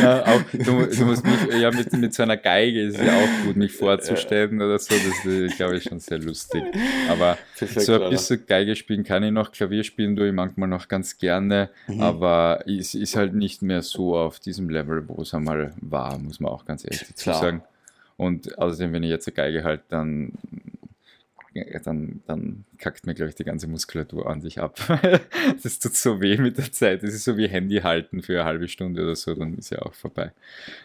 Ja, auch, du, du, musst mich, ja, mit, mit so einer Geige ist es ja auch gut, mich vorzustellen oder so. Das ist, glaube ich, schon sehr lustig. Aber Perfekt, so ein bisschen Geige spielen kann ich noch, Klavier spielen tue ich manchmal noch ganz gerne, mhm. aber es ist halt nicht mehr so auf diesem Level, wo es einmal war, muss man auch ganz ehrlich dazu Klar. sagen. Und außerdem, wenn ich jetzt eine Geige halt, dann dann, dann kackt mir, glaube ich, die ganze Muskulatur an sich ab. *laughs* das tut so weh mit der Zeit. Das ist so wie Handy halten für eine halbe Stunde oder so, dann ist ja auch vorbei.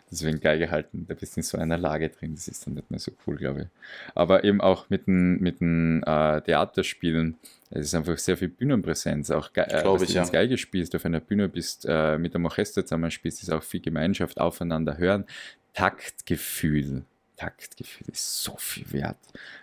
Deswegen Geige halten, da bist du in so einer Lage drin, das ist dann nicht mehr so cool, glaube ich. Aber eben auch mit den, mit den äh, Theaterspielen, es ist einfach sehr viel Bühnenpräsenz. Auch Ge äh, dass du ja. Geige spielst, auf einer Bühne bist, äh, mit dem Orchester zusammen spielst, ist auch viel Gemeinschaft, aufeinander hören, Taktgefühl Taktgefühl ist so viel wert.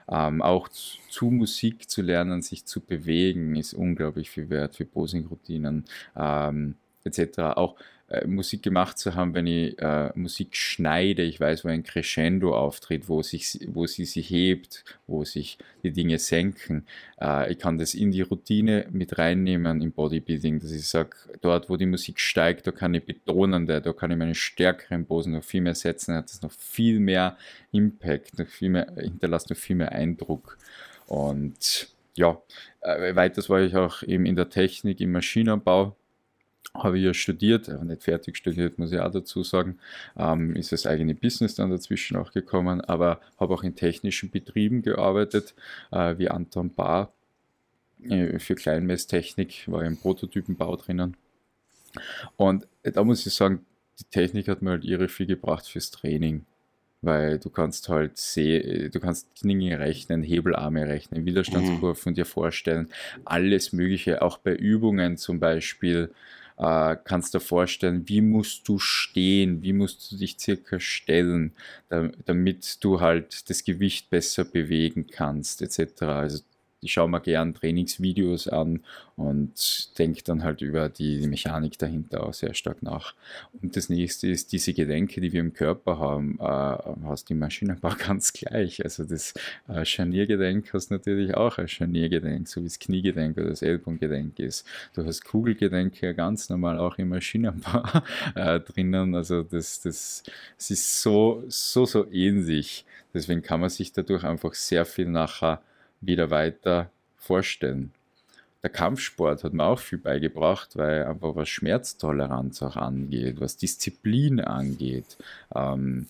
Ähm, auch zu Musik zu lernen, sich zu bewegen, ist unglaublich viel wert für Posing-Routinen ähm, etc. Auch äh, Musik gemacht zu haben, wenn ich äh, Musik schneide. Ich weiß, wo ein Crescendo auftritt, wo, sich, wo sie sich hebt, wo sich die Dinge senken. Äh, ich kann das in die Routine mit reinnehmen im Bodybuilding, dass ich sage, dort, wo die Musik steigt, da kann ich betonende, da kann ich meine stärkeren Posen noch viel mehr setzen, hat das noch viel mehr Impact, noch viel mehr, hinterlässt noch viel mehr Eindruck. Und ja, äh, weiters war ich auch eben in der Technik, im Maschinenbau habe ich ja studiert, aber nicht fertig studiert, muss ich auch dazu sagen. Ähm, ist das eigene Business dann dazwischen auch gekommen, aber habe auch in technischen Betrieben gearbeitet, äh, wie Anton Bar äh, für Kleinmesstechnik, war im Prototypenbau drinnen. Und da muss ich sagen, die Technik hat mir halt irre viel gebracht fürs Training weil du kannst halt sehen, du kannst Dinge rechnen, Hebelarme rechnen, Widerstandskurven mhm. dir vorstellen, alles Mögliche, auch bei Übungen zum Beispiel äh, kannst du vorstellen, wie musst du stehen, wie musst du dich circa stellen, damit du halt das Gewicht besser bewegen kannst, etc. Also ich schaue mir gern Trainingsvideos an und denke dann halt über die, Mechanik dahinter auch sehr stark nach. Und das nächste ist diese Gelenke, die wir im Körper haben, äh, hast die Maschinenbau *laughs* ganz gleich. Also das äh, Scharniergelenk hast natürlich auch ein Scharniergelenk, so wie das Kniegelenk oder das Ellbogengelenk ist. Du hast Kugelgelenke ganz normal auch im Maschinenbau *laughs* äh, drinnen. Also das, das, das ist so, so, so ähnlich. Deswegen kann man sich dadurch einfach sehr viel nachher wieder weiter vorstellen. Der Kampfsport hat mir auch viel beigebracht, weil einfach was Schmerztoleranz auch angeht, was Disziplin angeht. Ähm,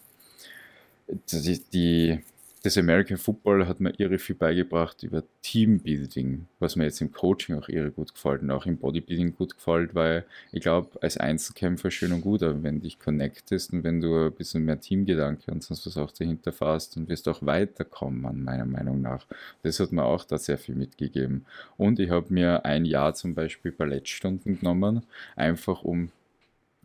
die, die, das American Football hat mir irre viel beigebracht über Teambuilding, was mir jetzt im Coaching auch irre gut gefällt und auch im Bodybuilding gut gefällt, weil ich glaube, als Einzelkämpfer schön und gut, aber wenn dich connectest und wenn du ein bisschen mehr Teamgedanke und sonst was auch dahinter fasst, dann wirst du auch weiterkommen, meiner Meinung nach. Das hat mir auch da sehr viel mitgegeben. Und ich habe mir ein Jahr zum Beispiel Ballettstunden genommen, einfach um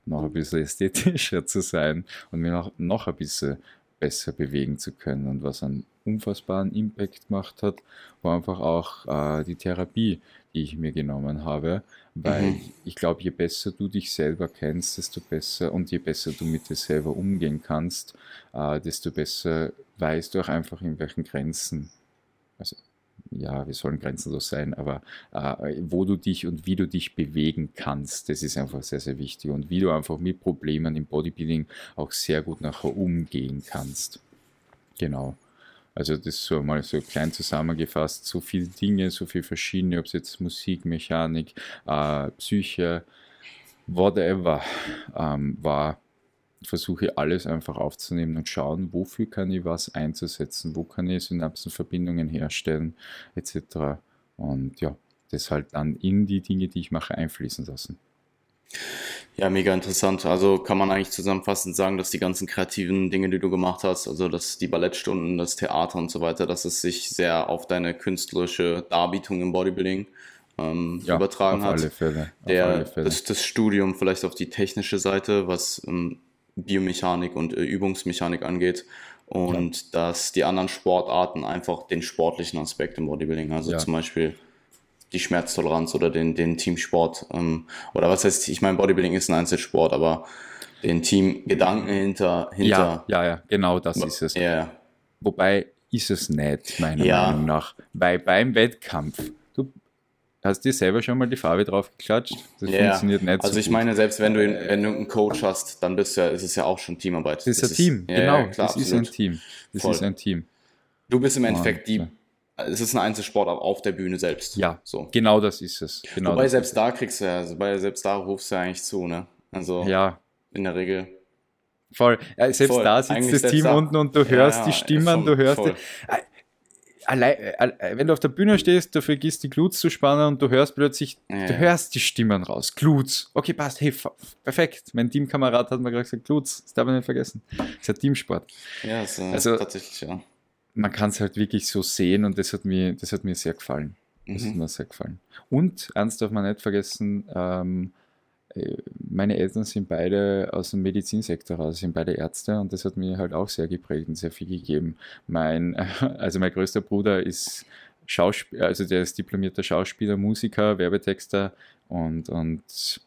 noch ein bisschen ästhetischer zu sein und mir noch, noch ein bisschen besser bewegen zu können und was einen unfassbaren Impact gemacht hat, war einfach auch äh, die Therapie, die ich mir genommen habe, weil mhm. ich glaube, je besser du dich selber kennst, desto besser und je besser du mit dir selber umgehen kannst, äh, desto besser weißt du auch einfach in welchen Grenzen, also ja, wir sollen grenzenlos sein, aber äh, wo du dich und wie du dich bewegen kannst, das ist einfach sehr, sehr wichtig. Und wie du einfach mit Problemen im Bodybuilding auch sehr gut nachher umgehen kannst. Genau. Also das so mal so klein zusammengefasst, so viele Dinge, so viele verschiedene, ob es jetzt Musik, Mechanik, äh, Psyche, whatever ähm, war versuche alles einfach aufzunehmen und schauen, wofür kann ich was einzusetzen, wo kann ich Synapsenverbindungen herstellen, etc. Und ja, das halt dann in die Dinge, die ich mache, einfließen lassen. Ja, mega interessant. Also kann man eigentlich zusammenfassend sagen, dass die ganzen kreativen Dinge, die du gemacht hast, also dass die Ballettstunden, das Theater und so weiter, dass es sich sehr auf deine künstlerische Darbietung im Bodybuilding ähm, ja, übertragen auf hat. Alle Fälle, auf Der, alle Fälle. Das, das, Studium vielleicht auf die technische Seite, was ähm, Biomechanik und äh, Übungsmechanik angeht und ja. dass die anderen Sportarten einfach den sportlichen Aspekt im Bodybuilding, also ja. zum Beispiel die Schmerztoleranz oder den, den Teamsport ähm, oder was heißt, ich meine, Bodybuilding ist ein Einzelsport, aber den Teamgedanken hinter, hinter. Ja, ja, ja, genau das ist es. Ja. Wobei ist es nicht, meiner. Meinung nach, weil beim Wettkampf Hast du dir selber schon mal die Farbe drauf geklatscht? Das yeah. funktioniert nicht Also so ich gut. meine, selbst wenn du, wenn du einen Coach hast, dann bist du ja, ist es ja auch schon Teamarbeit. Das ist das ein Team, ja, genau. Ja, klar, das absolut. ist ein Team. Das Voll. ist ein Team. Du bist im Endeffekt die, es ist ein Einzelsport auf der Bühne selbst. Ja, so. genau das ist es. Genau Wobei selbst da kriegst du ja, also bei selbst da rufst du ja eigentlich zu, ne? Also ja. in der Regel. Voll. Ja, selbst voll. da sitzt Eigentlich das Team da. unten und du hörst ja, die Stimmen, voll, du hörst. Die, allein, äh, äh, wenn du auf der Bühne stehst, du vergisst die Glutes zu spannen und du hörst plötzlich, ja. du hörst die Stimmen raus. Glutes. Okay, passt. Hey, perfekt. Mein Teamkamerad hat mir gerade gesagt, Glutes. Das darf man nicht vergessen. Das ist ja Teamsport. Ja, das, äh, also, tatsächlich, ja. Man kann es halt wirklich so sehen und das hat mir, das hat mir sehr gefallen. Das mhm. hat mir sehr gefallen. Und eins darf man nicht vergessen, ähm, meine Eltern sind beide aus dem Medizinsektor raus, sind beide Ärzte und das hat mir halt auch sehr geprägt und sehr viel gegeben. Mein, *laughs* also mein größter Bruder ist Schauspieler, also der ist diplomierter Schauspieler, Musiker, Werbetexter und, und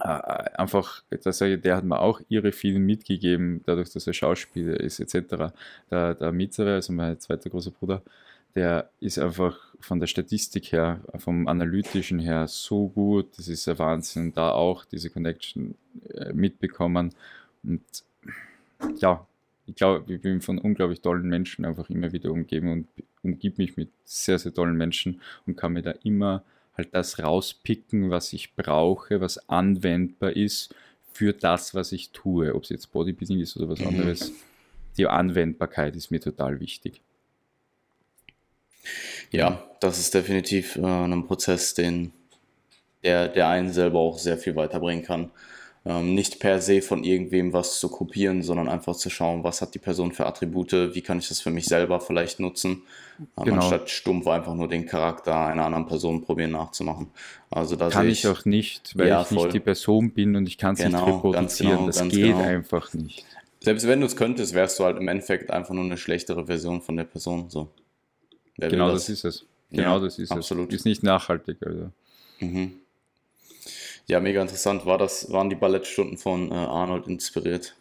äh, einfach, das sage ich, der hat mir auch ihre vielen mitgegeben, dadurch, dass er Schauspieler ist, etc. Der, der Mitzere, also mein zweiter großer Bruder, der ist einfach von der Statistik her, vom Analytischen her so gut. Das ist ein Wahnsinn. Da auch diese Connection äh, mitbekommen. Und ja, ich glaube, ich bin von unglaublich tollen Menschen einfach immer wieder umgeben und umgib mich mit sehr, sehr tollen Menschen und kann mir da immer halt das rauspicken, was ich brauche, was anwendbar ist für das, was ich tue. Ob es jetzt Bodybuilding ist oder was mhm. anderes. Die Anwendbarkeit ist mir total wichtig. Ja, das ist definitiv äh, ein Prozess, den der, der einen selber auch sehr viel weiterbringen kann. Ähm, nicht per se von irgendwem was zu kopieren, sondern einfach zu schauen, was hat die Person für Attribute, wie kann ich das für mich selber vielleicht nutzen, ähm, genau. anstatt stumpf einfach nur den Charakter einer anderen Person probieren nachzumachen. Also da kann ich, ich auch nicht, weil ja, ich voll. nicht die Person bin und ich kann es genau, nicht reproduzieren. Genau, das geht genau. einfach nicht. Selbst wenn du es könntest, wärst du halt im Endeffekt einfach nur eine schlechtere Version von der Person. So. Wer genau, das? das? ist es. Genau, ja, das ist absolut. es. Ist nicht nachhaltig. Also. Mhm. Ja, mega interessant. War das, waren die Ballettstunden von äh, Arnold inspiriert?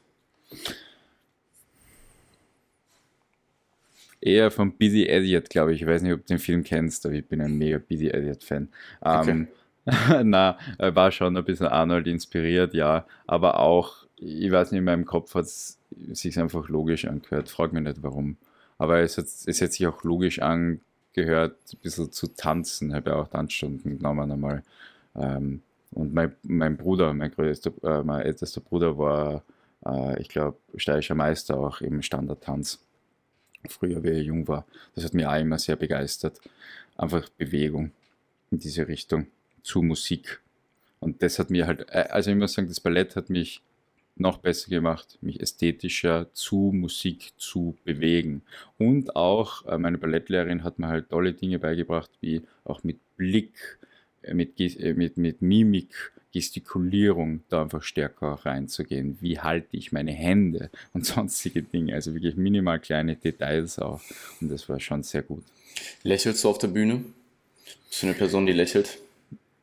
Eher von Busy Elliot, glaube ich. Ich weiß nicht, ob du den Film kennst, aber ich bin ein mega Busy Elliot-Fan. Okay. Ähm, *laughs* na, war schon ein bisschen Arnold inspiriert, ja. Aber auch, ich weiß nicht, in meinem Kopf hat es sich einfach logisch angehört. Frag mich nicht warum. Aber es hat, es hat sich auch logisch angehört, ein bisschen zu tanzen. Ich habe ja auch Tanzstunden genommen einmal. Ähm, und mein, mein Bruder, mein größter, äh, mein ältester Bruder war, äh, ich glaube, steirischer Meister auch im Standardtanz. Früher, wie er jung war. Das hat mich auch immer sehr begeistert. Einfach Bewegung in diese Richtung zu Musik. Und das hat mir halt, äh, also ich muss sagen, das Ballett hat mich noch besser gemacht, mich ästhetischer zu Musik zu bewegen. Und auch äh, meine Ballettlehrerin hat mir halt tolle Dinge beigebracht, wie auch mit Blick, äh, mit, äh, mit, mit Mimik, Gestikulierung da einfach stärker reinzugehen. Wie halte ich meine Hände *laughs* und sonstige Dinge. Also wirklich minimal kleine Details auch. Und das war schon sehr gut. Lächelst du auf der Bühne? Bist du eine Person, die lächelt?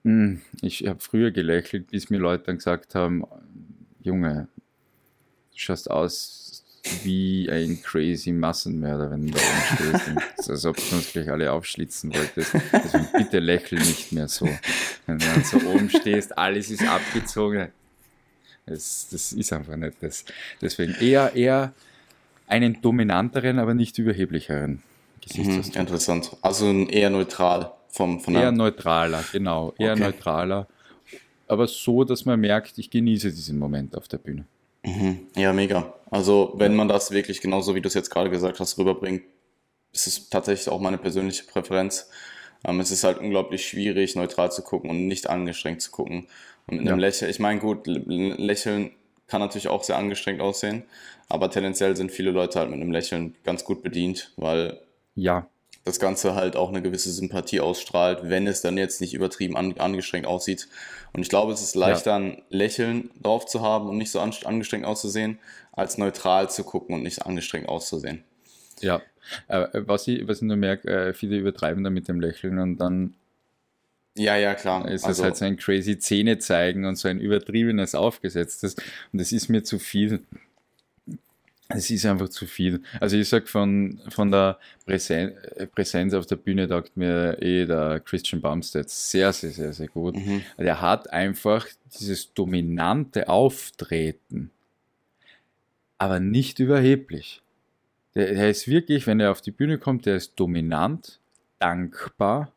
Hm, ich habe früher gelächelt, bis mir Leute dann gesagt haben, Junge, du schaust aus wie ein crazy Massenmörder, wenn du da oben stehst. *laughs* als ob du uns gleich alle aufschlitzen wolltest. Also bitte lächel nicht mehr so. Wenn du dann so oben stehst, alles ist abgezogen. Das, das ist einfach nicht das. Deswegen eher, eher einen dominanteren, aber nicht überheblicheren Gesichtsausdruck. Mhm, interessant. Also eher neutral. Vom, von eher neutraler, genau. Eher okay. neutraler aber so, dass man merkt, ich genieße diesen Moment auf der Bühne. Mhm. Ja, mega. Also, wenn man das wirklich genauso, wie du es jetzt gerade gesagt hast, rüberbringt, ist es tatsächlich auch meine persönliche Präferenz. Ähm, es ist halt unglaublich schwierig, neutral zu gucken und nicht angestrengt zu gucken. Und mit einem ja. Lächeln, ich meine, gut, Lächeln kann natürlich auch sehr angestrengt aussehen, aber tendenziell sind viele Leute halt mit einem Lächeln ganz gut bedient, weil ja das Ganze halt auch eine gewisse Sympathie ausstrahlt, wenn es dann jetzt nicht übertrieben an, angestrengt aussieht. Und ich glaube, es ist leichter, ja. ein Lächeln drauf zu haben und nicht so angestrengt auszusehen, als neutral zu gucken und nicht angestrengt auszusehen. Ja, äh, was, ich, was ich nur merke, äh, viele übertreiben da mit dem Lächeln und dann ja, ja, klar. Ist also, halt so ein crazy Zähne zeigen und so ein übertriebenes Aufgesetztes. Und das ist mir zu viel es ist einfach zu viel. Also ich sag von, von der Präsen Präsenz auf der Bühne taugt mir eh der Christian Bumstead sehr, sehr, sehr, sehr gut. Mhm. Der hat einfach dieses dominante Auftreten, aber nicht überheblich. Der, der ist wirklich, wenn er auf die Bühne kommt, der ist dominant, dankbar,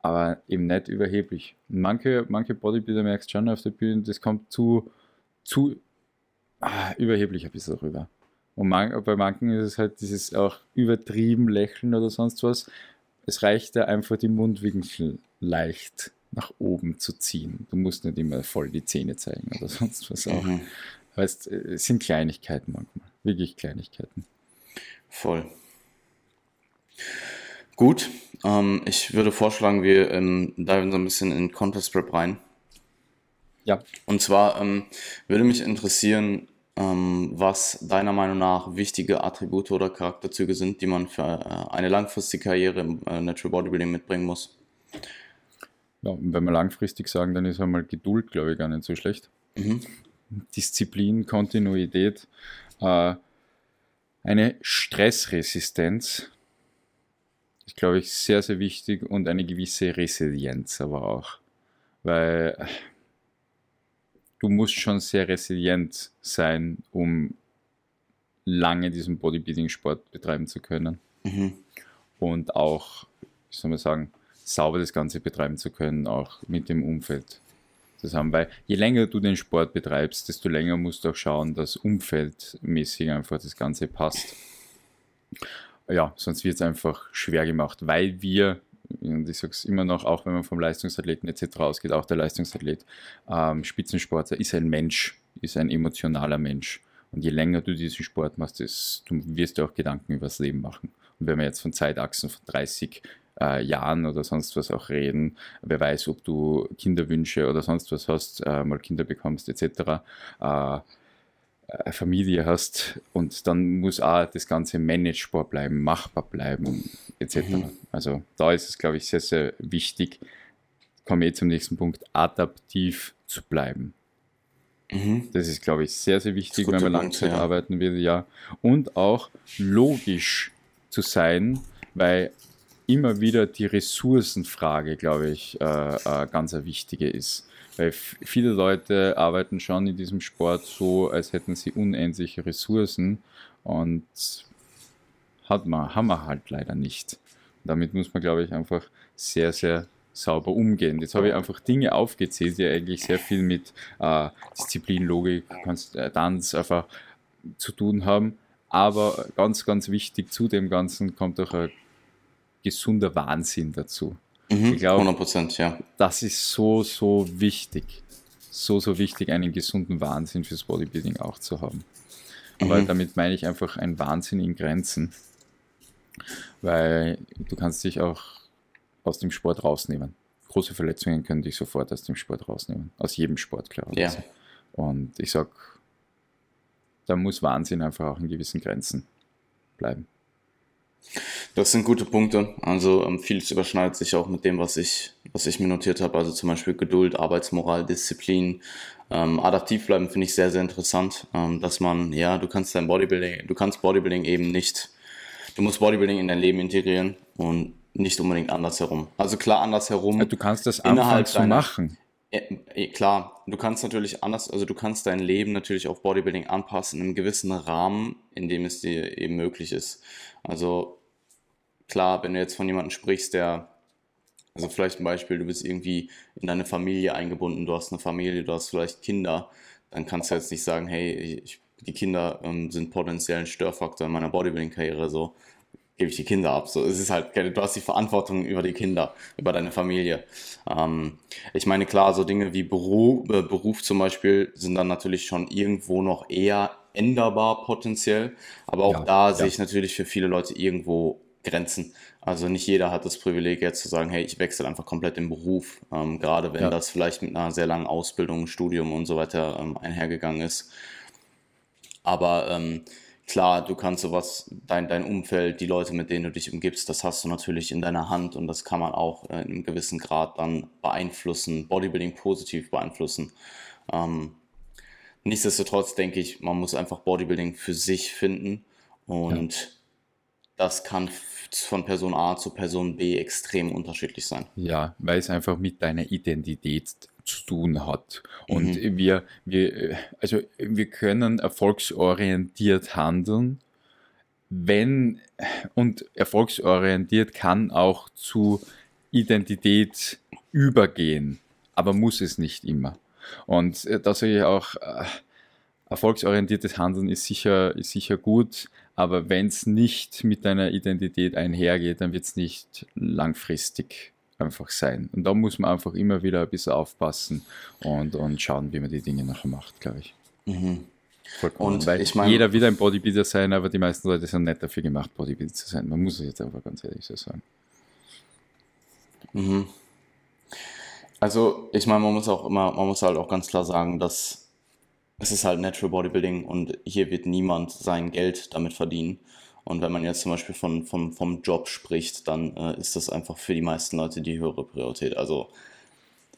aber eben nicht überheblich. manche, manche Bodybuilder merkst schon auf der Bühne, das kommt zu, zu ah, überheblich ein bisschen rüber. Und man, bei manchen ist es halt dieses auch übertrieben Lächeln oder sonst was. Es reicht ja einfach, die Mundwinkel leicht nach oben zu ziehen. Du musst nicht immer voll die Zähne zeigen oder sonst was auch. Mhm. Weißt, es sind Kleinigkeiten manchmal. Wirklich Kleinigkeiten. Voll. Gut, ähm, ich würde vorschlagen, wir ähm, diven so ein bisschen in Contest Prep rein. Ja. Und zwar ähm, würde mich interessieren, was deiner Meinung nach wichtige Attribute oder Charakterzüge sind, die man für äh, eine langfristige Karriere im äh, Natural Bodybuilding mitbringen muss? Ja, wenn wir langfristig sagen, dann ist einmal Geduld, glaube ich, gar nicht so schlecht. Mhm. Disziplin, Kontinuität, äh, eine Stressresistenz ist, glaube ich, sehr, sehr wichtig und eine gewisse Resilienz aber auch. Weil du musst schon sehr resilient sein, um lange diesen Bodybuilding-Sport betreiben zu können. Mhm. Und auch, wie soll man sagen, sauber das Ganze betreiben zu können, auch mit dem Umfeld zusammen. Weil je länger du den Sport betreibst, desto länger musst du auch schauen, dass umfeldmäßig einfach das Ganze passt. Ja, sonst wird es einfach schwer gemacht, weil wir, und ich sage es immer noch, auch wenn man vom Leistungsathleten etc. ausgeht, auch der Leistungsathlet, ähm, Spitzensportler ist ein Mensch, ist ein emotionaler Mensch. Und je länger du diesen Sport machst, ist, du wirst dir auch Gedanken über das Leben machen. Und wenn wir jetzt von Zeitachsen von 30 äh, Jahren oder sonst was auch reden, wer weiß, ob du Kinderwünsche oder sonst was hast, äh, mal Kinder bekommst etc., äh, Familie hast und dann muss auch das Ganze managebar bleiben, machbar bleiben etc. Mhm. Also da ist es, glaube ich, sehr, sehr wichtig, komme ich zum nächsten Punkt, adaptiv zu bleiben. Mhm. Das ist, glaube ich, sehr, sehr wichtig, wenn man Langzeit ja. arbeiten will, ja. Und auch logisch zu sein, weil immer wieder die Ressourcenfrage, glaube ich, äh, äh, ganz eine wichtige ist. Weil viele Leute arbeiten schon in diesem Sport so, als hätten sie unendliche Ressourcen und hat man, haben wir halt leider nicht. Damit muss man, glaube ich, einfach sehr, sehr sauber umgehen. Jetzt habe ich einfach Dinge aufgezählt, die eigentlich sehr viel mit äh, Disziplin, Logik, Tanz einfach zu tun haben. Aber ganz, ganz wichtig zu dem Ganzen kommt auch ein gesunder Wahnsinn dazu. Mhm, ich glaube, 100 ja. Das ist so, so wichtig. So, so wichtig, einen gesunden Wahnsinn fürs Bodybuilding auch zu haben. Aber mhm. damit meine ich einfach ein Wahnsinn in Grenzen. Weil du kannst dich auch aus dem Sport rausnehmen. Große Verletzungen können dich sofort aus dem Sport rausnehmen. Aus jedem Sport, klar. Ja. Und ich sag, da muss Wahnsinn einfach auch in gewissen Grenzen bleiben. Das sind gute Punkte. Also ähm, vieles überschneidet sich auch mit dem, was ich, was ich mir notiert habe. Also zum Beispiel Geduld, Arbeitsmoral, Disziplin. Ähm, adaptiv bleiben finde ich sehr, sehr interessant. Ähm, dass man, ja, du kannst dein Bodybuilding, du kannst Bodybuilding eben nicht, du musst Bodybuilding in dein Leben integrieren und nicht unbedingt andersherum. Also klar andersherum. Ja, du kannst das anfangen zu machen. Ja, klar, du kannst natürlich anders, also du kannst dein Leben natürlich auf Bodybuilding anpassen, in einem gewissen Rahmen, in dem es dir eben möglich ist. Also klar, wenn du jetzt von jemandem sprichst, der, also vielleicht ein Beispiel, du bist irgendwie in deine Familie eingebunden, du hast eine Familie, du hast vielleicht Kinder, dann kannst du jetzt nicht sagen, hey, ich, die Kinder ähm, sind potenziell ein Störfaktor in meiner Bodybuilding-Karriere, so gebe ich die Kinder ab. So, es ist halt, du hast die Verantwortung über die Kinder, über deine Familie. Ähm, ich meine, klar, so Dinge wie Beruf, äh, Beruf zum Beispiel sind dann natürlich schon irgendwo noch eher änderbar potenziell. Aber auch ja, da ja. sehe ich natürlich für viele Leute irgendwo Grenzen. Also nicht jeder hat das Privileg jetzt zu sagen, hey, ich wechsle einfach komplett den Beruf. Ähm, gerade wenn ja. das vielleicht mit einer sehr langen Ausbildung, Studium und so weiter ähm, einhergegangen ist. Aber ähm, klar, du kannst sowas, dein, dein Umfeld, die Leute, mit denen du dich umgibst, das hast du natürlich in deiner Hand und das kann man auch äh, in einem gewissen Grad dann beeinflussen, Bodybuilding positiv beeinflussen. Ähm, nichtsdestotrotz denke ich, man muss einfach Bodybuilding für sich finden und ja. das kann von Person A zu Person B extrem unterschiedlich sein. Ja, weil es einfach mit deiner Identität zu tun hat. Und mhm. wir, wir, also wir können erfolgsorientiert handeln, wenn, und erfolgsorientiert kann auch zu Identität übergehen, aber muss es nicht immer. Und äh, da sage ich auch, äh, erfolgsorientiertes Handeln ist sicher, ist sicher gut, aber wenn es nicht mit deiner Identität einhergeht, dann wird es nicht langfristig einfach sein. Und da muss man einfach immer wieder ein bisschen aufpassen und, und schauen, wie man die Dinge nachher macht, glaube ich. Mhm. Vollkommen. Und Weil ich mein, jeder will ein Bodybuilder sein, aber die meisten Leute sind nicht dafür gemacht, Bodybuilder zu sein. Man muss es jetzt einfach ganz ehrlich so sagen. Mhm. Also, ich meine, man muss auch immer, man muss halt auch ganz klar sagen, dass es ist halt Natural Bodybuilding und hier wird niemand sein Geld damit verdienen. Und wenn man jetzt zum Beispiel von, vom, vom Job spricht, dann äh, ist das einfach für die meisten Leute die höhere Priorität. Also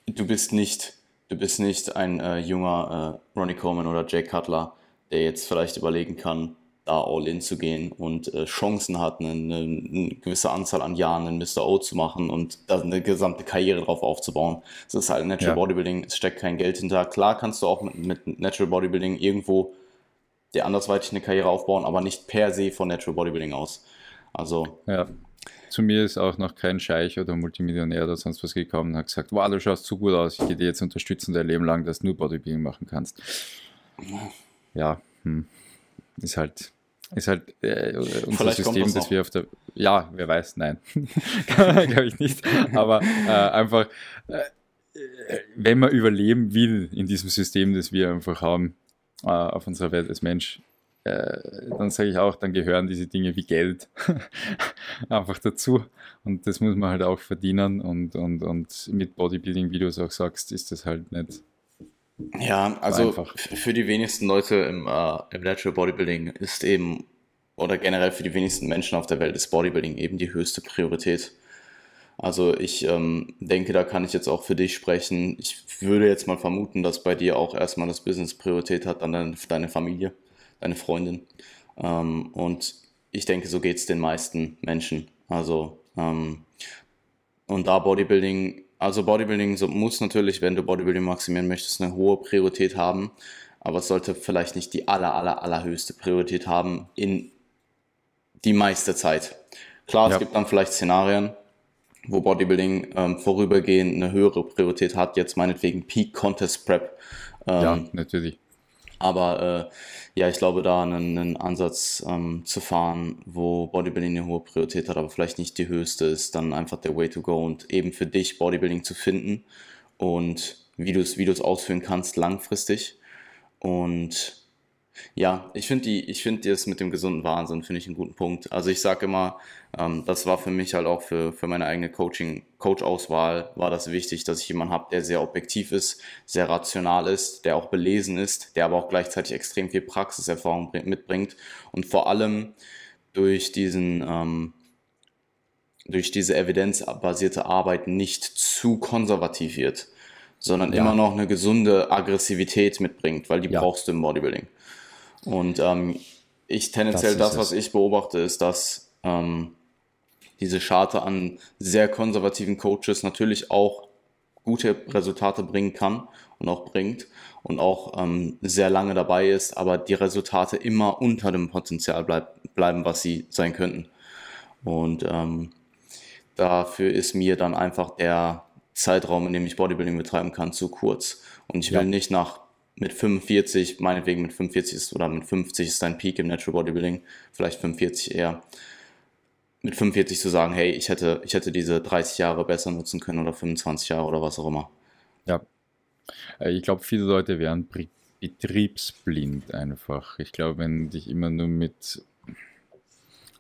du bist nicht, du bist nicht ein äh, junger äh, Ronnie Coleman oder Jake Cutler, der jetzt vielleicht überlegen kann, da all in zu gehen und äh, Chancen hat, eine, eine, gewisse Anzahl an Jahren einen Mr. O zu machen und da eine gesamte Karriere drauf aufzubauen. Das ist halt Natural ja. Bodybuilding, es steckt kein Geld hinter. Klar kannst du auch mit, mit Natural Bodybuilding irgendwo dir andersweitig eine Karriere aufbauen, aber nicht per se von Natural Bodybuilding aus. Also. Ja. Zu mir ist auch noch kein Scheich oder Multimillionär oder sonst was gekommen und hat gesagt, wow, du schaust zu gut aus, ich gehe dir jetzt unterstützen dein Leben lang, dass du nur Bodybuilding machen kannst. Ja, hm. ist halt ist halt äh, unser Vielleicht System, das, das wir auf der. Ja, wer weiß, nein. *laughs* Glaube ich nicht. Aber äh, einfach, äh, wenn man überleben will in diesem System, das wir einfach haben, äh, auf unserer Welt als Mensch, äh, dann sage ich auch, dann gehören diese Dinge wie Geld *laughs* einfach dazu. Und das muss man halt auch verdienen. Und, und, und mit Bodybuilding, wie du es auch sagst, ist das halt nicht ja, also einfach. für die wenigsten Leute im, äh, im Natural Bodybuilding ist eben, oder generell für die wenigsten Menschen auf der Welt ist Bodybuilding eben die höchste Priorität. Also ich ähm, denke, da kann ich jetzt auch für dich sprechen. Ich würde jetzt mal vermuten, dass bei dir auch erstmal das Business Priorität hat, dann deine, deine Familie, deine Freundin. Ähm, und ich denke, so geht es den meisten Menschen. Also ähm, und da Bodybuilding also Bodybuilding so, muss natürlich, wenn du Bodybuilding maximieren möchtest, eine hohe Priorität haben, aber es sollte vielleicht nicht die aller, aller, allerhöchste Priorität haben in die meiste Zeit. Klar, ja. es gibt dann vielleicht Szenarien, wo Bodybuilding ähm, vorübergehend eine höhere Priorität hat, jetzt meinetwegen Peak Contest Prep. Ähm, ja, natürlich. Aber äh, ja, ich glaube, da einen, einen Ansatz ähm, zu fahren, wo Bodybuilding eine hohe Priorität hat, aber vielleicht nicht die höchste, ist dann einfach der Way to go und eben für dich Bodybuilding zu finden und wie du es wie ausführen kannst langfristig. Und ja, ich finde die, ich finde das mit dem gesunden Wahnsinn, finde ich einen guten Punkt. Also ich sage immer, ähm, das war für mich halt auch für, für meine eigene Coaching, Coach-Auswahl war das wichtig, dass ich jemanden habe, der sehr objektiv ist, sehr rational ist, der auch belesen ist, der aber auch gleichzeitig extrem viel Praxiserfahrung mitbringt und vor allem durch diesen, ähm, durch diese evidenzbasierte Arbeit nicht zu konservativ wird, sondern ja. immer noch eine gesunde Aggressivität mitbringt, weil die ja. brauchst du im Bodybuilding. Und ähm, ich tendenziell das, das was ich beobachte, ist, dass ähm, diese Scharte an sehr konservativen Coaches natürlich auch gute Resultate bringen kann und auch bringt und auch ähm, sehr lange dabei ist, aber die Resultate immer unter dem Potenzial bleib, bleiben, was sie sein könnten. Und ähm, dafür ist mir dann einfach der Zeitraum, in dem ich Bodybuilding betreiben kann, zu kurz. Und ich will ja. nicht nach mit 45, meinetwegen mit 45 ist, oder mit 50 ist dein Peak im Natural Bodybuilding, vielleicht 45 eher, mit 45 zu sagen, hey, ich hätte, ich hätte diese 30 Jahre besser nutzen können oder 25 Jahre oder was auch immer. Ja. Äh, ich glaube, viele Leute wären betriebsblind einfach. Ich glaube, wenn dich immer nur mit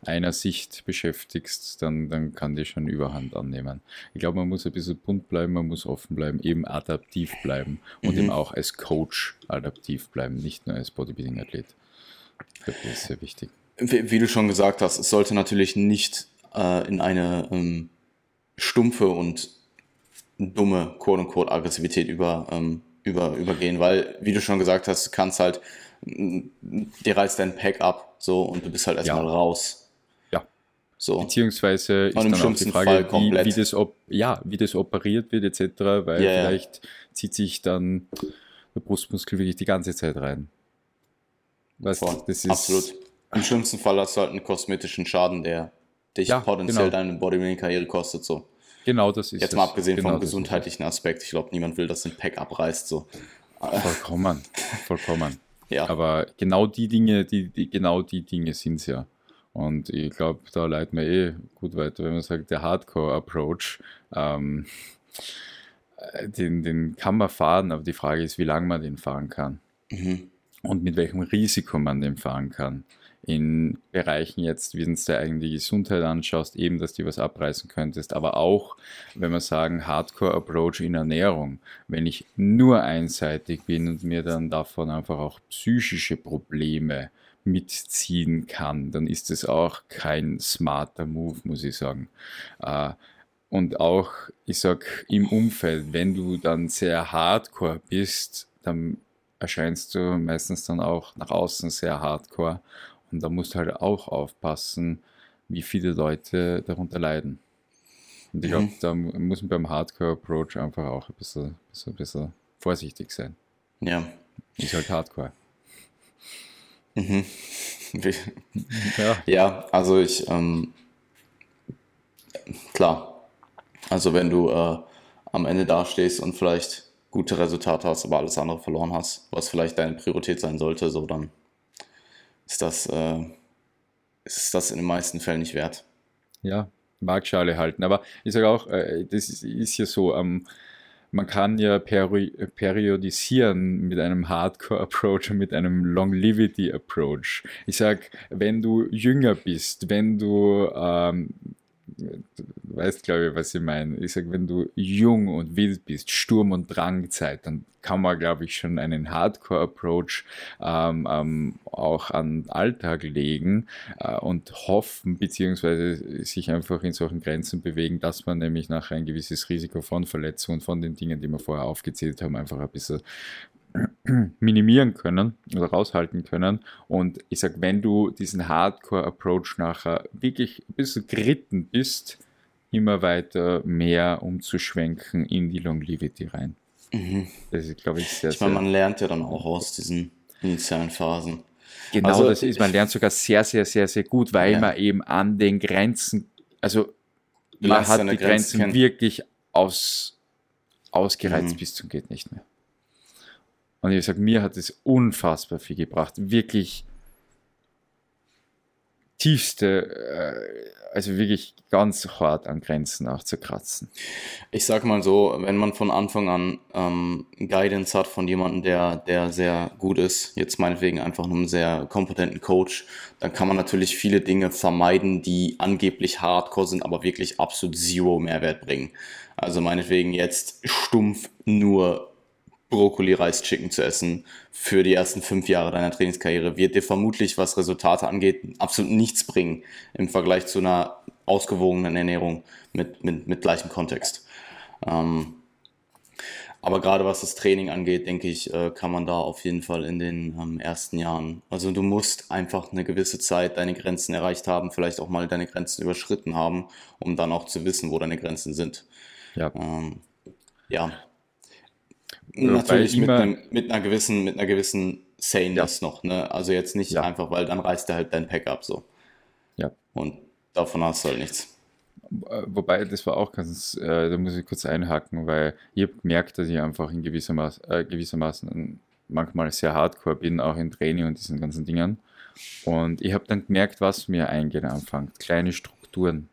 einer Sicht beschäftigst, dann, dann kann die schon Überhand annehmen. Ich glaube, man muss ein bisschen bunt bleiben, man muss offen bleiben, eben adaptiv bleiben und mhm. eben auch als Coach adaptiv bleiben, nicht nur als Bodybuilding-Athlet. Ich glaube, das ist sehr wichtig. Wie, wie, du schon gesagt hast, es sollte natürlich nicht äh, in eine ähm, stumpfe und dumme quote-unquote Aggressivität über, ähm, über, übergehen, weil, wie du schon gesagt hast, du kannst halt, dir reißt dein Pack ab, so, und du bist halt erstmal ja. raus. So. Beziehungsweise ist dann auch die Frage, wie, wie, das op ja, wie das operiert wird etc., weil yeah. vielleicht zieht sich dann der Brustmuskel wirklich die ganze Zeit rein. Weißt, das ist Absolut. Im schlimmsten Fall hast du halt einen kosmetischen Schaden, der dich ja, potenziell genau. deine Bodybuilding-Karriere kostet. So. Genau, das ist Jetzt mal abgesehen genau vom gesundheitlichen Aspekt. Ich glaube, niemand will, dass ein Pack abreißt. So. Vollkommen, vollkommen. *laughs* Ja. Aber genau die Dinge, die, die genau die Dinge sind es ja. Und ich glaube, da leiten wir eh gut weiter, wenn man sagt, der Hardcore-Approach, ähm, den, den kann man fahren, aber die Frage ist, wie lange man den fahren kann. Mhm. Und mit welchem Risiko man den fahren kann. In Bereichen jetzt, wie du dir eigentlich die Gesundheit anschaust, eben, dass du was abreißen könntest, aber auch, wenn wir sagen, Hardcore-Approach in Ernährung. Wenn ich nur einseitig bin und mir dann davon einfach auch psychische Probleme mitziehen kann, dann ist es auch kein smarter Move, muss ich sagen. Äh, und auch, ich sag, im Umfeld, wenn du dann sehr hardcore bist, dann erscheinst du meistens dann auch nach außen sehr hardcore. Und da musst du halt auch aufpassen, wie viele Leute darunter leiden. Und ich glaube, mhm. da muss man beim Hardcore-Approach einfach auch ein bisschen, bisschen, bisschen vorsichtig sein. Ja. Ist halt Hardcore. Mhm. *laughs* ja. ja, also ich, ähm, klar, also wenn du äh, am Ende dastehst und vielleicht gute Resultate hast, aber alles andere verloren hast, was vielleicht deine Priorität sein sollte, so dann ist das, äh, ist das in den meisten Fällen nicht wert. Ja, Marktschale halten. Aber ich sage auch, äh, das ist, ist ja so, ähm, man kann ja peri periodisieren mit einem Hardcore-Approach und mit einem Longevity-Approach. Ich sage, wenn du jünger bist, wenn du ähm, du weißt, glaube ich, was ich meine. Ich sage, wenn du jung und wild bist, Sturm- und Drangzeit, dann kann man, glaube ich, schon einen Hardcore-Approach ähm, ähm, auch an den Alltag legen äh, und hoffen, beziehungsweise sich einfach in solchen Grenzen bewegen, dass man nämlich nachher ein gewisses Risiko von Verletzungen, von den Dingen, die wir vorher aufgezählt haben, einfach ein bisschen *clears throat* minimieren können oder raushalten können. Und ich sage, wenn du diesen Hardcore-Approach nachher wirklich ein bisschen geritten bist, immer weiter mehr umzuschwenken in die Longevity rein. Mhm. Das ist, glaube ich, sehr, ich meine, man lernt ja dann auch aus diesen initialen Phasen. Genau, also, das ist, man lernt sogar sehr, sehr, sehr, sehr gut, weil ja. man eben an den Grenzen, also man hat die Grenzen Grenze wirklich aus, ausgereizt mhm. bis zum geht nicht mehr. Und ich sage, mir hat es unfassbar viel gebracht. Wirklich tiefste, äh, also wirklich ganz hart an Grenzen nachzukratzen. Ich sag mal so, wenn man von Anfang an ähm, Guidance hat von jemandem, der, der sehr gut ist, jetzt meinetwegen einfach einem sehr kompetenten Coach, dann kann man natürlich viele Dinge vermeiden, die angeblich hardcore sind, aber wirklich absolut zero Mehrwert bringen. Also meinetwegen jetzt stumpf nur Brokkoli, Reis, Chicken zu essen für die ersten fünf Jahre deiner Trainingskarriere wird dir vermutlich, was Resultate angeht, absolut nichts bringen im Vergleich zu einer ausgewogenen Ernährung mit, mit, mit gleichem Kontext. Ähm, aber gerade was das Training angeht, denke ich, äh, kann man da auf jeden Fall in den ähm, ersten Jahren. Also du musst einfach eine gewisse Zeit deine Grenzen erreicht haben, vielleicht auch mal deine Grenzen überschritten haben, um dann auch zu wissen, wo deine Grenzen sind. Ja. Ähm, ja, Natürlich mit, einem, mit, einer gewissen, mit einer gewissen Saneness ja. noch, ne? Also jetzt nicht ja. einfach, weil dann reißt er halt dein Pack ab so. Ja. Und davon hast du halt nichts. Äh, wobei, das war auch ganz, äh, da muss ich kurz einhaken, weil ich habe gemerkt, dass ich einfach in gewisser Maß, äh, gewissermaßen manchmal sehr hardcore bin, auch im Training und diesen ganzen Dingen. Und ich habe dann gemerkt, was mir eingehen anfängt. Kleine Strukturen.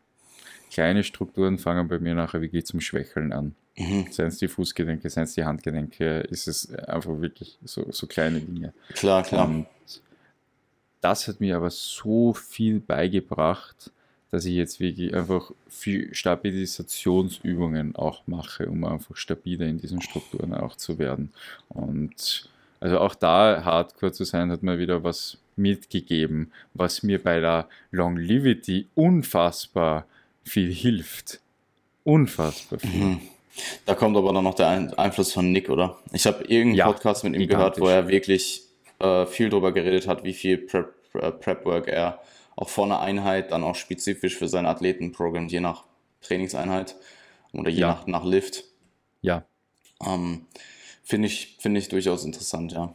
Kleine Strukturen fangen bei mir nachher wirklich zum Schwächeln an. Mhm. Seien es die Fußgelenke, seien es die Handgelenke, ist es einfach wirklich so, so kleine Dinge. Klar, klar. Und das hat mir aber so viel beigebracht, dass ich jetzt wirklich einfach viel Stabilisationsübungen auch mache, um einfach stabiler in diesen Strukturen auch zu werden. Und also auch da hardcore zu sein, hat mir wieder was mitgegeben, was mir bei der Longevity unfassbar viel hilft. Unfassbar viel. Mhm. Da kommt aber dann noch der Einfluss von Nick, oder? Ich habe irgendeinen ja, Podcast mit ihm gehört, wo er wirklich äh, viel darüber geredet hat, wie viel Prep, äh, Prep Work er auch vor einer Einheit dann auch spezifisch für seine Athleten programmt, je nach Trainingseinheit oder je ja. nach, nach Lift. Ja. Ähm, Finde ich, find ich durchaus interessant, ja.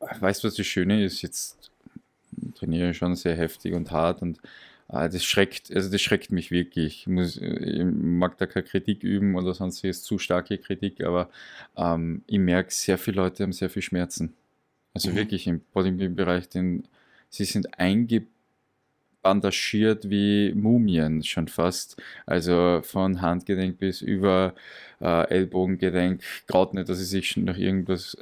Weißt du, was das Schöne ist? Jetzt trainiere ich schon sehr heftig und hart und Ah, das schreckt, also das schreckt mich wirklich. Ich, muss, ich mag da keine Kritik üben oder sonst ist zu starke Kritik, aber ähm, ich merke, sehr viele Leute haben sehr viel Schmerzen. Also mhm. wirklich im Bodybuilding-Bereich, sie sind eingebandagiert wie Mumien schon fast. Also von Handgedenk bis über äh, Ellbogengedenk, gerade nicht, dass sie sich noch irgendwas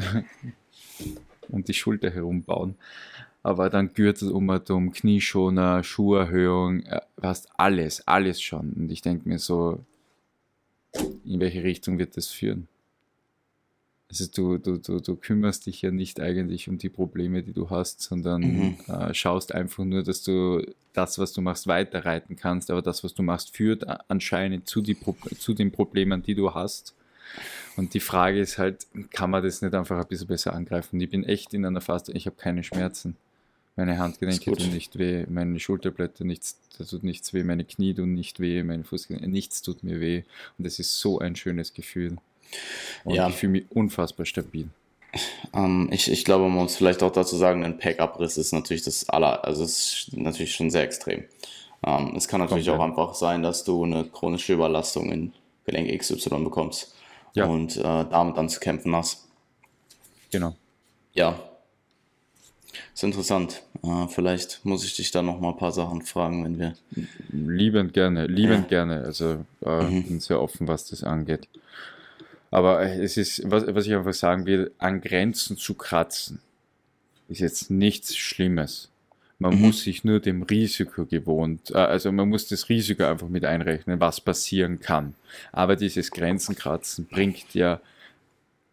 *laughs* um die Schulter herum bauen aber dann Gürtel um, Knieschoner, Schuherhöhung, äh, fast alles, alles schon. Und ich denke mir so, in welche Richtung wird das führen? Also du, du, du, du kümmerst dich ja nicht eigentlich um die Probleme, die du hast, sondern mhm. äh, schaust einfach nur, dass du das, was du machst, weiterreiten kannst, aber das, was du machst, führt anscheinend zu, die, zu den Problemen, die du hast. Und die Frage ist halt, kann man das nicht einfach ein bisschen besser angreifen? Ich bin echt in einer Phase, ich habe keine Schmerzen. Meine Handgelenke tun nicht weh, meine Schulterblätter nichts, da tut nichts weh, meine Knie tun nicht weh, meine Fußgelenke, nichts tut mir weh. Und das ist so ein schönes Gefühl. Und ja. ich fühle mich unfassbar stabil. Ähm, ich, ich glaube, man muss vielleicht auch dazu sagen, ein Packabriss ist natürlich das aller, also es ist natürlich schon sehr extrem. Ähm, es kann natürlich Komplett. auch einfach sein, dass du eine chronische Überlastung in Gelenk XY bekommst ja. und äh, damit dann zu kämpfen hast. Genau. Ja. Ist interessant. Äh, vielleicht muss ich dich da noch mal ein paar Sachen fragen, wenn wir. Liebend gerne, liebend ja. gerne. Also äh, mhm. bin sehr offen, was das angeht. Aber es ist, was, was ich einfach sagen will, an Grenzen zu kratzen, ist jetzt nichts Schlimmes. Man mhm. muss sich nur dem Risiko gewohnt, äh, also man muss das Risiko einfach mit einrechnen, was passieren kann. Aber dieses Grenzenkratzen bringt ja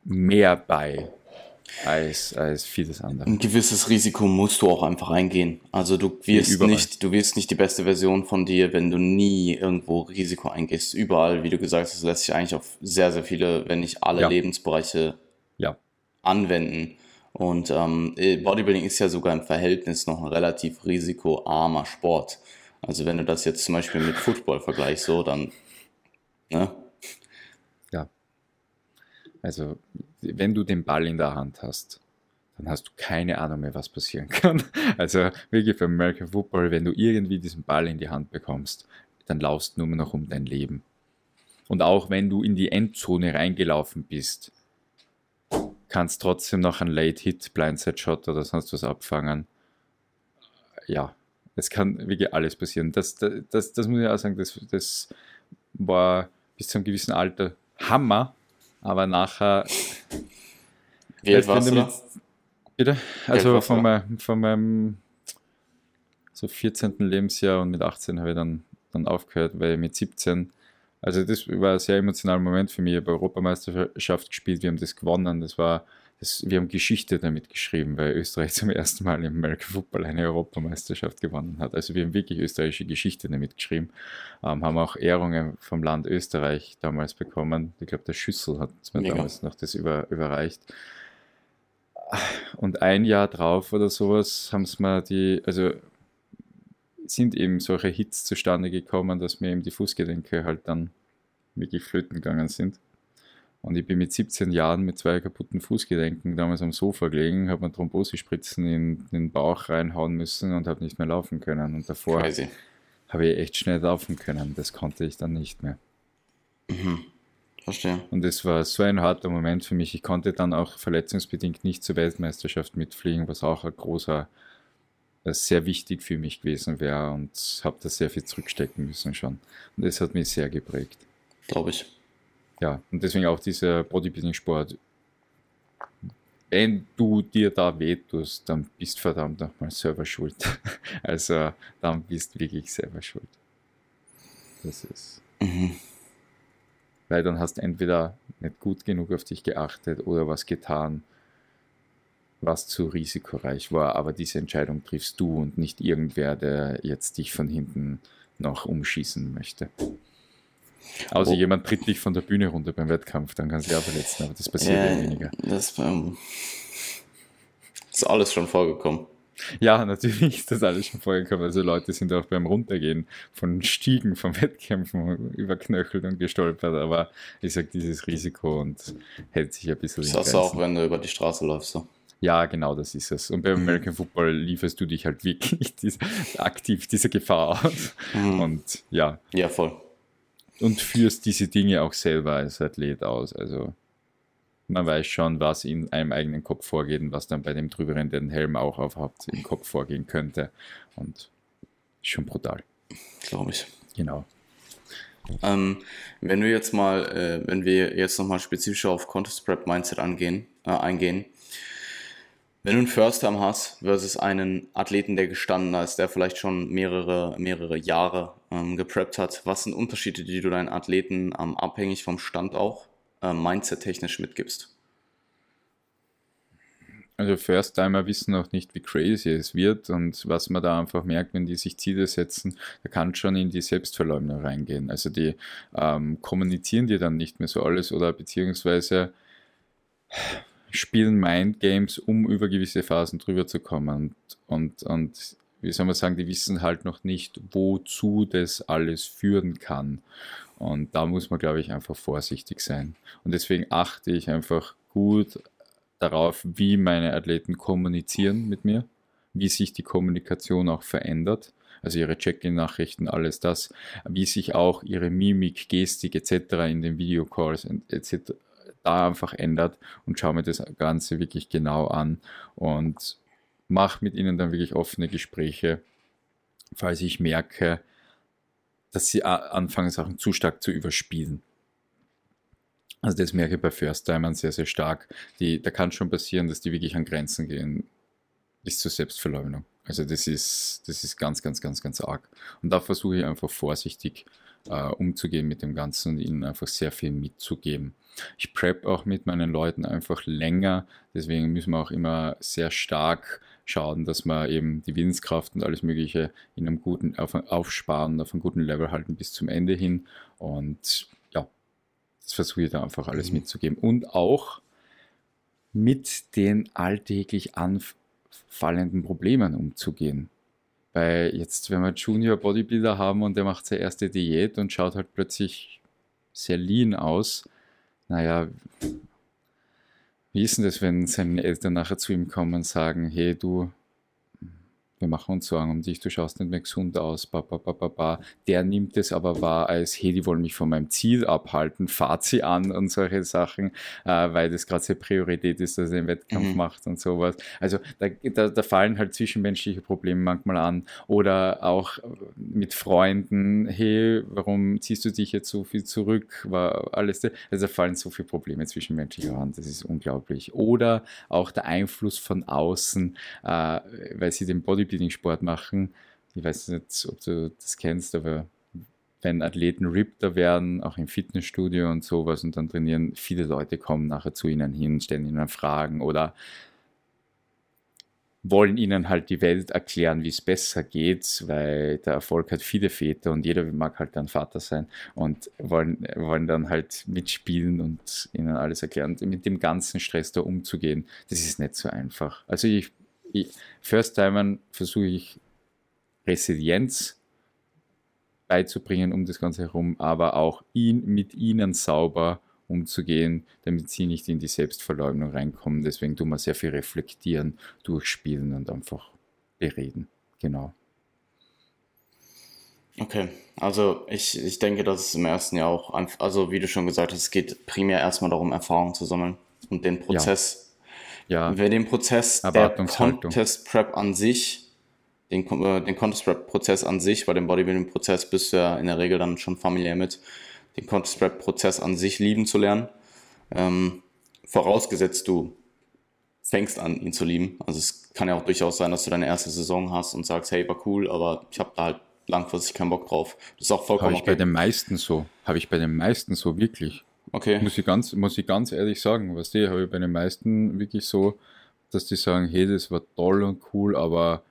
mehr bei als, als vieles andere. Ein gewisses Risiko musst du auch einfach eingehen. Also du wirst nicht, du wirst nicht die beste Version von dir, wenn du nie irgendwo Risiko eingehst. Überall, wie du gesagt hast, lässt sich eigentlich auf sehr, sehr viele, wenn nicht alle ja. Lebensbereiche ja. anwenden. Und ähm, Bodybuilding ist ja sogar im Verhältnis noch ein relativ risikoarmer Sport. Also wenn du das jetzt zum Beispiel mit Football vergleichst, so dann, ne? Ja. Also wenn du den Ball in der Hand hast, dann hast du keine Ahnung mehr, was passieren *laughs* kann. Also wirklich für American Football, wenn du irgendwie diesen Ball in die Hand bekommst, dann laufst du nur noch um dein Leben. Und auch wenn du in die Endzone reingelaufen bist, kannst trotzdem noch einen Late Hit, Blindside Shot oder sonst was abfangen. Ja, es kann wirklich alles passieren. Das, das, das, das muss ich auch sagen, das, das war bis zu einem gewissen Alter Hammer, aber nachher. Wie alt warst du da? Bitte? Also von, mein, von meinem so 14. Lebensjahr und mit 18 habe ich dann, dann aufgehört, weil mit 17, also das war ein sehr emotionaler Moment für mich. Ich habe Europameisterschaft gespielt, wir haben das gewonnen. Das war das, wir haben Geschichte damit geschrieben, weil Österreich *laughs* zum ersten Mal im American Football eine Europameisterschaft gewonnen hat. Also wir haben wirklich österreichische Geschichte damit geschrieben, ähm, haben auch Ehrungen vom Land Österreich damals bekommen. Ich glaube, der Schüssel hat mir Mega. damals noch das über, überreicht. Und ein Jahr drauf oder sowas haben es mal die, also sind eben solche Hits zustande gekommen, dass mir eben die Fußgelenke halt dann wirklich flöten gegangen sind. Und ich bin mit 17 Jahren mit zwei kaputten Fußgelenken damals am Sofa gelegen, habe mir Thrombosespritzen in den Bauch reinhauen müssen und habe nicht mehr laufen können. Und davor habe ich echt schnell laufen können. Das konnte ich dann nicht mehr. Mhm. Verstehe. Und es war so ein harter Moment für mich. Ich konnte dann auch verletzungsbedingt nicht zur Weltmeisterschaft mitfliegen, was auch ein großer, sehr wichtig für mich gewesen wäre und habe da sehr viel zurückstecken müssen schon. Und das hat mich sehr geprägt. Glaube ich ja, und deswegen auch dieser Bodybuilding-Sport. Wenn du dir da wehtust, dann bist verdammt nochmal selber schuld. *laughs* also dann bist wirklich selber schuld. Das ist. Mhm. Weil dann hast du entweder nicht gut genug auf dich geachtet oder was getan, was zu risikoreich war. Aber diese Entscheidung triffst du und nicht irgendwer, der jetzt dich von hinten noch umschießen möchte. Außer oh. jemand tritt dich von der Bühne runter beim Wettkampf, dann kann sie auch verletzen, aber das passiert ja, weniger. Das ähm, ist alles schon vorgekommen. Ja, natürlich ist das alles schon vorgekommen. Also Leute sind auch beim Runtergehen von Stiegen, von Wettkämpfen überknöchelt und gestolpert, aber ich sage, dieses Risiko und hält sich ein bisschen Das hast du auch, wenn du über die Straße läufst. So. Ja, genau, das ist es. Und beim mhm. American Football lieferst du dich halt wirklich *laughs* diese, aktiv dieser Gefahr aus. Mhm. Und ja. Ja, voll und führst diese Dinge auch selber als Athlet aus. Also man weiß schon, was in einem eigenen Kopf vorgeht und was dann bei dem drüberen den Helm auch aufhabt im Kopf vorgehen könnte. Und schon brutal. Glaube ich. Genau. Ähm, wenn wir jetzt mal, äh, wenn wir jetzt nochmal spezifischer auf Contest Prep Mindset angehen, äh, eingehen, wenn du einen First Time hast versus einen Athleten, der gestanden ist, der vielleicht schon mehrere, mehrere Jahre ähm, gepreppt hat, was sind Unterschiede, die du deinen Athleten ähm, abhängig vom Stand auch äh, Mindset-technisch mitgibst? Also First-Timer wissen auch nicht, wie crazy es wird und was man da einfach merkt, wenn die sich Ziele setzen, da kann schon in die Selbstverleumdung reingehen. Also die ähm, kommunizieren dir dann nicht mehr so alles oder beziehungsweise spielen Mindgames, um über gewisse Phasen drüber zu kommen. Und, und, und wie soll man sagen, die wissen halt noch nicht, wozu das alles führen kann. Und da muss man, glaube ich, einfach vorsichtig sein. Und deswegen achte ich einfach gut darauf, wie meine Athleten kommunizieren mit mir, wie sich die Kommunikation auch verändert, also ihre Check-in-Nachrichten, alles das, wie sich auch ihre Mimik, Gestik etc. in den Videocalls etc. da einfach ändert und schaue mir das Ganze wirklich genau an und mache mit ihnen dann wirklich offene Gespräche, falls ich merke, dass sie anfangen, Sachen zu stark zu überspielen. Also das merke ich bei First-Timern sehr, sehr stark. Die, da kann schon passieren, dass die wirklich an Grenzen gehen bis zur Selbstverleumdung. Also das ist, das ist ganz, ganz, ganz, ganz arg. Und da versuche ich einfach vorsichtig äh, umzugehen mit dem Ganzen und ihnen einfach sehr viel mitzugeben. Ich prep auch mit meinen Leuten einfach länger, deswegen müssen wir auch immer sehr stark schauen, dass wir eben die Willenskraft und alles Mögliche in einem guten auf, aufsparen, auf einem guten Level halten bis zum Ende hin. Und ja, das versuche ich da einfach alles mhm. mitzugeben. Und auch mit den alltäglich anfallenden Problemen umzugehen. Weil jetzt, wenn wir Junior Bodybuilder haben und der macht seine erste Diät und schaut halt plötzlich sehr lean aus, naja, wie ist denn das, wenn seine Eltern nachher zu ihm kommen und sagen, hey du, wir machen uns Sorgen um dich, du schaust nicht mehr gesund aus, ba, ba, ba, ba, ba. Der nimmt es aber wahr als, hey, die wollen mich von meinem Ziel abhalten, fahrt sie an und solche Sachen, äh, weil das gerade seine Priorität ist, dass er den Wettkampf mhm. macht und sowas. Also da, da, da, fallen halt zwischenmenschliche Probleme manchmal an oder auch mit Freunden, hey, warum ziehst du dich jetzt so viel zurück, war alles, also da fallen so viele Probleme zwischenmenschlicher an, das ist unglaublich. Oder auch der Einfluss von außen, äh, weil sie den Body Bodybuilding-Sport machen. Ich weiß nicht, ob du das kennst, aber wenn Athleten rippter werden, auch im Fitnessstudio und sowas und dann trainieren, viele Leute kommen nachher zu ihnen hin, stellen ihnen Fragen oder wollen ihnen halt die Welt erklären, wie es besser geht, weil der Erfolg hat viele Väter und jeder mag halt dann Vater sein und wollen, wollen dann halt mitspielen und ihnen alles erklären. Mit dem ganzen Stress da umzugehen, das ist nicht so einfach. Also ich First-Timern versuche ich Resilienz beizubringen um das Ganze herum, aber auch ihn mit ihnen sauber umzugehen, damit sie nicht in die Selbstverleugnung reinkommen. Deswegen tun wir sehr viel reflektieren, durchspielen und einfach bereden. Genau. Okay, also ich, ich denke, dass es im ersten Jahr auch, also wie du schon gesagt hast, es geht primär erstmal darum, Erfahrung zu sammeln und den Prozess ja. Wer den Prozess der Contest Prep an sich, den, äh, den Contest Prep Prozess an sich, bei dem Bodybuilding Prozess bist du ja in der Regel dann schon familiär mit, den Contest Prep Prozess an sich lieben zu lernen. Ähm, vorausgesetzt du fängst an, ihn zu lieben. Also es kann ja auch durchaus sein, dass du deine erste Saison hast und sagst, hey, war cool, aber ich habe da halt langfristig keinen Bock drauf. Das ist auch vollkommen Habe ich okay. bei den meisten so. Habe ich bei den meisten so wirklich. Okay. Muss ich ganz, muss ich ganz ehrlich sagen, was die habe ich bei den meisten wirklich so, dass die sagen, hey, das war toll und cool, aber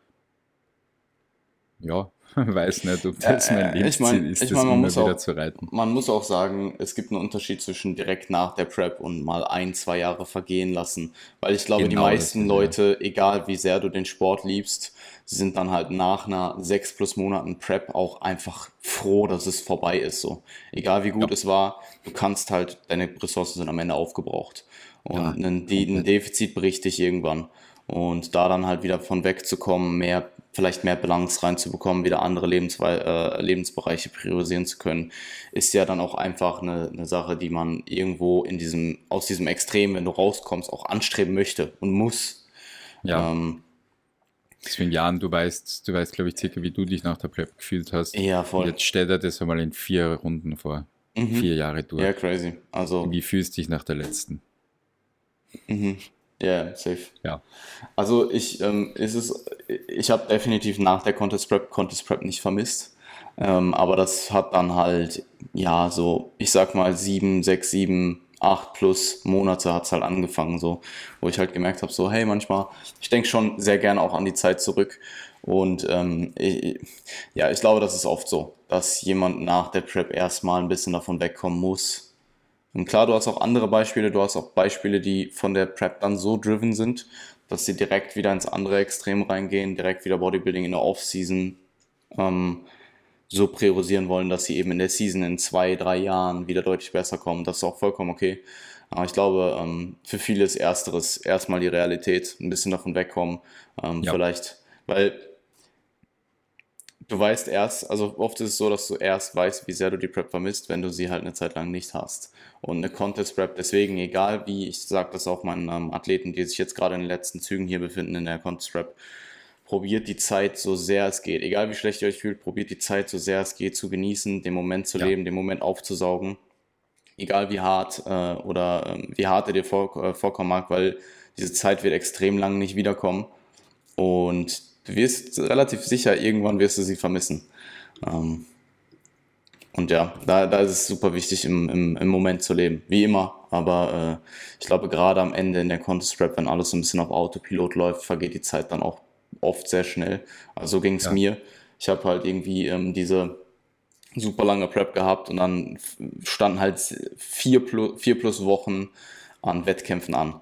ja, *laughs* weiß nicht, ob das mein Lebensziel ich mein, ist, ich mein, das immer wieder auch, zu reiten. Man muss auch sagen, es gibt einen Unterschied zwischen direkt nach der Prep und mal ein, zwei Jahre vergehen lassen. Weil ich glaube, genau, die meisten Leute, ja. egal wie sehr du den Sport liebst, sind dann halt nach einer sechs plus Monaten Prep auch einfach froh, dass es vorbei ist. So. Egal wie gut ja. es war, du kannst halt, deine Ressourcen sind am Ende aufgebraucht. Und ja, ein, ein Defizit bricht dich irgendwann. Und da dann halt wieder von wegzukommen, mehr, vielleicht mehr Balance reinzubekommen, wieder andere Lebenswe äh, Lebensbereiche priorisieren zu können, ist ja dann auch einfach eine, eine Sache, die man irgendwo in diesem, aus diesem Extrem, wenn du rauskommst, auch anstreben möchte und muss. Ja. Ähm, Deswegen, Jan, du weißt, du weißt, glaube ich, circa, wie du dich nach der Prep gefühlt hast. Ja, voll. Und jetzt stellt er das einmal in vier Runden vor. Mhm. Vier Jahre durch. Ja, crazy. Also. Wie fühlst du dich nach der letzten? Mhm. Ja, yeah, safe. Ja. Also ich, ähm, ist es, ich habe definitiv nach der Contest Prep Contest Prep nicht vermisst. Ähm, aber das hat dann halt, ja, so, ich sag mal, sieben, sechs, sieben, acht plus Monate hat es halt angefangen, so, wo ich halt gemerkt habe, so, hey, manchmal, ich denke schon sehr gerne auch an die Zeit zurück. Und ähm, ich, ja, ich glaube, das ist oft so, dass jemand nach der Prep erstmal ein bisschen davon wegkommen muss. Und klar, du hast auch andere Beispiele, du hast auch Beispiele, die von der Prep dann so driven sind, dass sie direkt wieder ins andere Extrem reingehen, direkt wieder Bodybuilding in der Off-Season ähm, so priorisieren wollen, dass sie eben in der Season in zwei, drei Jahren wieder deutlich besser kommen. Das ist auch vollkommen okay. Aber ich glaube, ähm, für viele ist Ersteres erstmal die Realität, ein bisschen davon wegkommen. Ähm, ja. Vielleicht, weil du weißt erst, also oft ist es so, dass du erst weißt, wie sehr du die Prep vermisst, wenn du sie halt eine Zeit lang nicht hast. Und eine Contest Prep, deswegen, egal wie, ich sage das auch meinen ähm, Athleten, die sich jetzt gerade in den letzten Zügen hier befinden in der Contest Prep, probiert die Zeit so sehr es geht. Egal wie schlecht ihr euch fühlt, probiert die Zeit so sehr es geht zu genießen, den Moment zu ja. leben, den Moment aufzusaugen. Egal wie hart äh, oder äh, wie hart er dir vor, äh, vorkommen mag, weil diese Zeit wird extrem lang nicht wiederkommen. Und du wirst relativ sicher, irgendwann wirst du sie vermissen. Ähm, und ja, da, da ist es super wichtig, im, im, im Moment zu leben. Wie immer. Aber äh, ich glaube, gerade am Ende in der Contest Rap, wenn alles so ein bisschen auf Autopilot läuft, vergeht die Zeit dann auch oft sehr schnell. Also so ging es ja. mir. Ich habe halt irgendwie ähm, diese super lange Prep gehabt und dann standen halt vier plus, vier plus Wochen an Wettkämpfen an.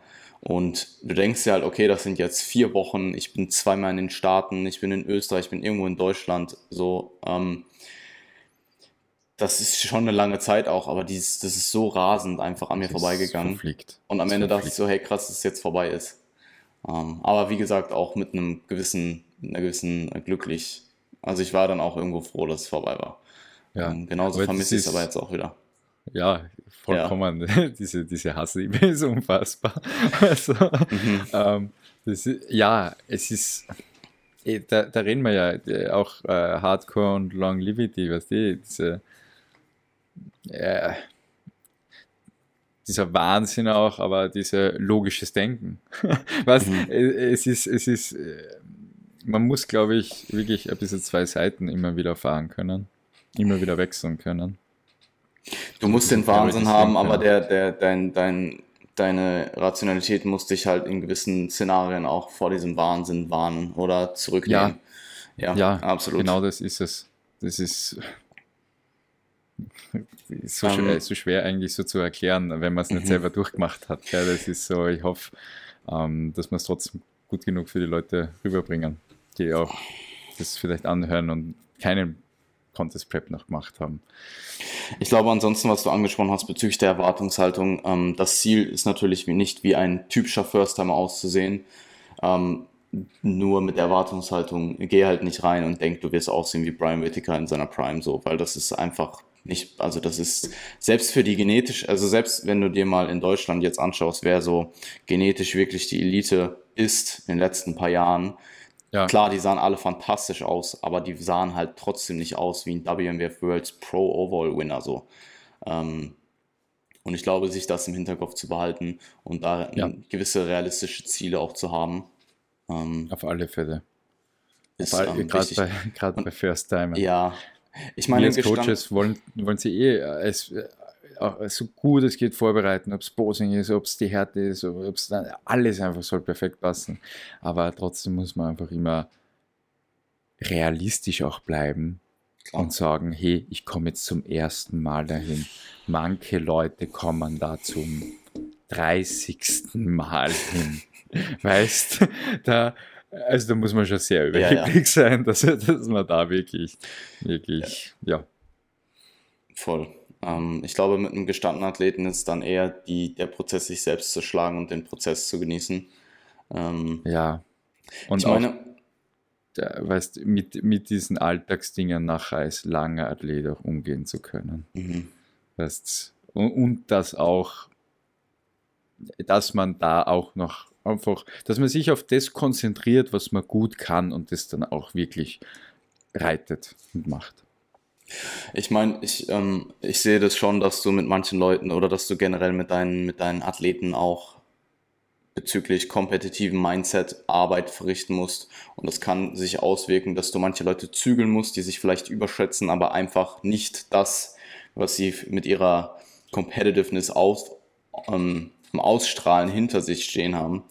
Und du denkst dir halt, okay, das sind jetzt vier Wochen, ich bin zweimal in den Staaten, ich bin in Österreich, ich bin irgendwo in Deutschland, so, ähm, das ist schon eine lange Zeit auch, aber dieses, das ist so rasend einfach an mir das vorbeigegangen. Verfliegt. Und am Ende dachte ich so, hey krass, dass es jetzt vorbei ist. Ähm, aber wie gesagt, auch mit einem gewissen, einer gewissen äh, glücklich. Also ich war dann auch irgendwo froh, dass es vorbei war. Ja. Ähm, genauso vermisse ich es aber jetzt auch wieder. Ja, vollkommen. Ja. *laughs* diese, diese Hassliebe ist unfassbar. *laughs* Also, mhm. ähm, das ist, ja, es ist, eh, da, da reden wir ja äh, auch äh, Hardcore und Longevity, weißt du, diese, äh, dieser Wahnsinn auch, aber dieser logisches Denken. *laughs* Was, mhm. es ist, es ist, äh, man muss, glaube ich, wirklich ein bisschen zwei Seiten immer wieder fahren können, immer wieder wechseln können. Du musst den Wahnsinn haben, aber der, der, dein, dein, deine Rationalität muss dich halt in gewissen Szenarien auch vor diesem Wahnsinn warnen oder zurücknehmen. Ja, ja, ja absolut. Genau das ist es. Das ist, *laughs* so, schwer, so schwer eigentlich so zu erklären, wenn man es nicht mhm. selber durchgemacht hat. Gell? Das ist so, ich hoffe, ähm, dass wir es trotzdem gut genug für die Leute rüberbringen, die auch das vielleicht anhören und keinen Contest Prep noch gemacht haben. Ich glaube ansonsten, was du angesprochen hast bezüglich der Erwartungshaltung, ähm, das Ziel ist natürlich nicht wie ein typischer First-Timer auszusehen. Ähm, nur mit Erwartungshaltung, geh halt nicht rein und denk, du wirst aussehen wie Brian Whittaker in seiner Prime, so, weil das ist einfach nicht, also das ist selbst für die genetisch, also selbst wenn du dir mal in Deutschland jetzt anschaust, wer so genetisch wirklich die Elite ist in den letzten paar Jahren, ja. klar, die sahen alle fantastisch aus, aber die sahen halt trotzdem nicht aus wie ein WMWF Worlds Pro Overall Winner so. Ähm, und ich glaube, sich das im Hinterkopf zu behalten und da ja. gewisse realistische Ziele auch zu haben. Ähm, Auf alle Fälle. Ist, ähm, Gerade bei, bei First Timer. Ja, ich meine, als Coaches wollen, wollen sie eh es, äh, so gut es geht vorbereiten, ob es Posing ist, ob es die Härte ist, ob es alles einfach soll perfekt passen. Aber trotzdem muss man einfach immer realistisch auch bleiben Klar. und sagen, hey, ich komme jetzt zum ersten Mal dahin. Manche Leute kommen da zum 30. Mal hin. *laughs* Weißt, da also da muss man schon sehr überheblich ja, ja. sein, dass, *laughs* dass man da wirklich, wirklich, ja. ja. Voll. Ähm, ich glaube, mit einem gestandenen Athleten ist dann eher die, der Prozess, sich selbst zu schlagen und den Prozess zu genießen. Ähm, ja. Und ich meine, der, weißt, mit, mit diesen Alltagsdingen nachher als langer Athlet auch umgehen zu können. Mhm. Weißt, und, und das auch, dass man da auch noch einfach, dass man sich auf das konzentriert, was man gut kann und das dann auch wirklich reitet und macht. Ich meine, ich, ähm, ich sehe das schon, dass du mit manchen Leuten oder dass du generell mit deinen, mit deinen Athleten auch bezüglich kompetitiven Mindset Arbeit verrichten musst. Und das kann sich auswirken, dass du manche Leute zügeln musst, die sich vielleicht überschätzen, aber einfach nicht das, was sie mit ihrer Competitiveness aus, ähm, Ausstrahlen hinter sich stehen haben.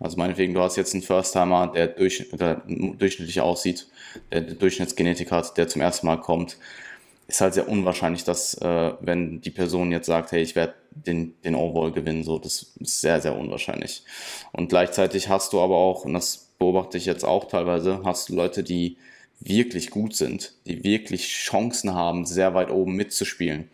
Also meinetwegen, du hast jetzt einen First-Timer, der, durch, der durchschnittlich aussieht, der Durchschnittsgenetik hat, der zum ersten Mal kommt. Ist halt sehr unwahrscheinlich, dass, äh, wenn die Person jetzt sagt, hey, ich werde den, den Overall gewinnen, so, das ist sehr, sehr unwahrscheinlich. Und gleichzeitig hast du aber auch, und das beobachte ich jetzt auch teilweise, hast du Leute, die wirklich gut sind, die wirklich Chancen haben, sehr weit oben mitzuspielen,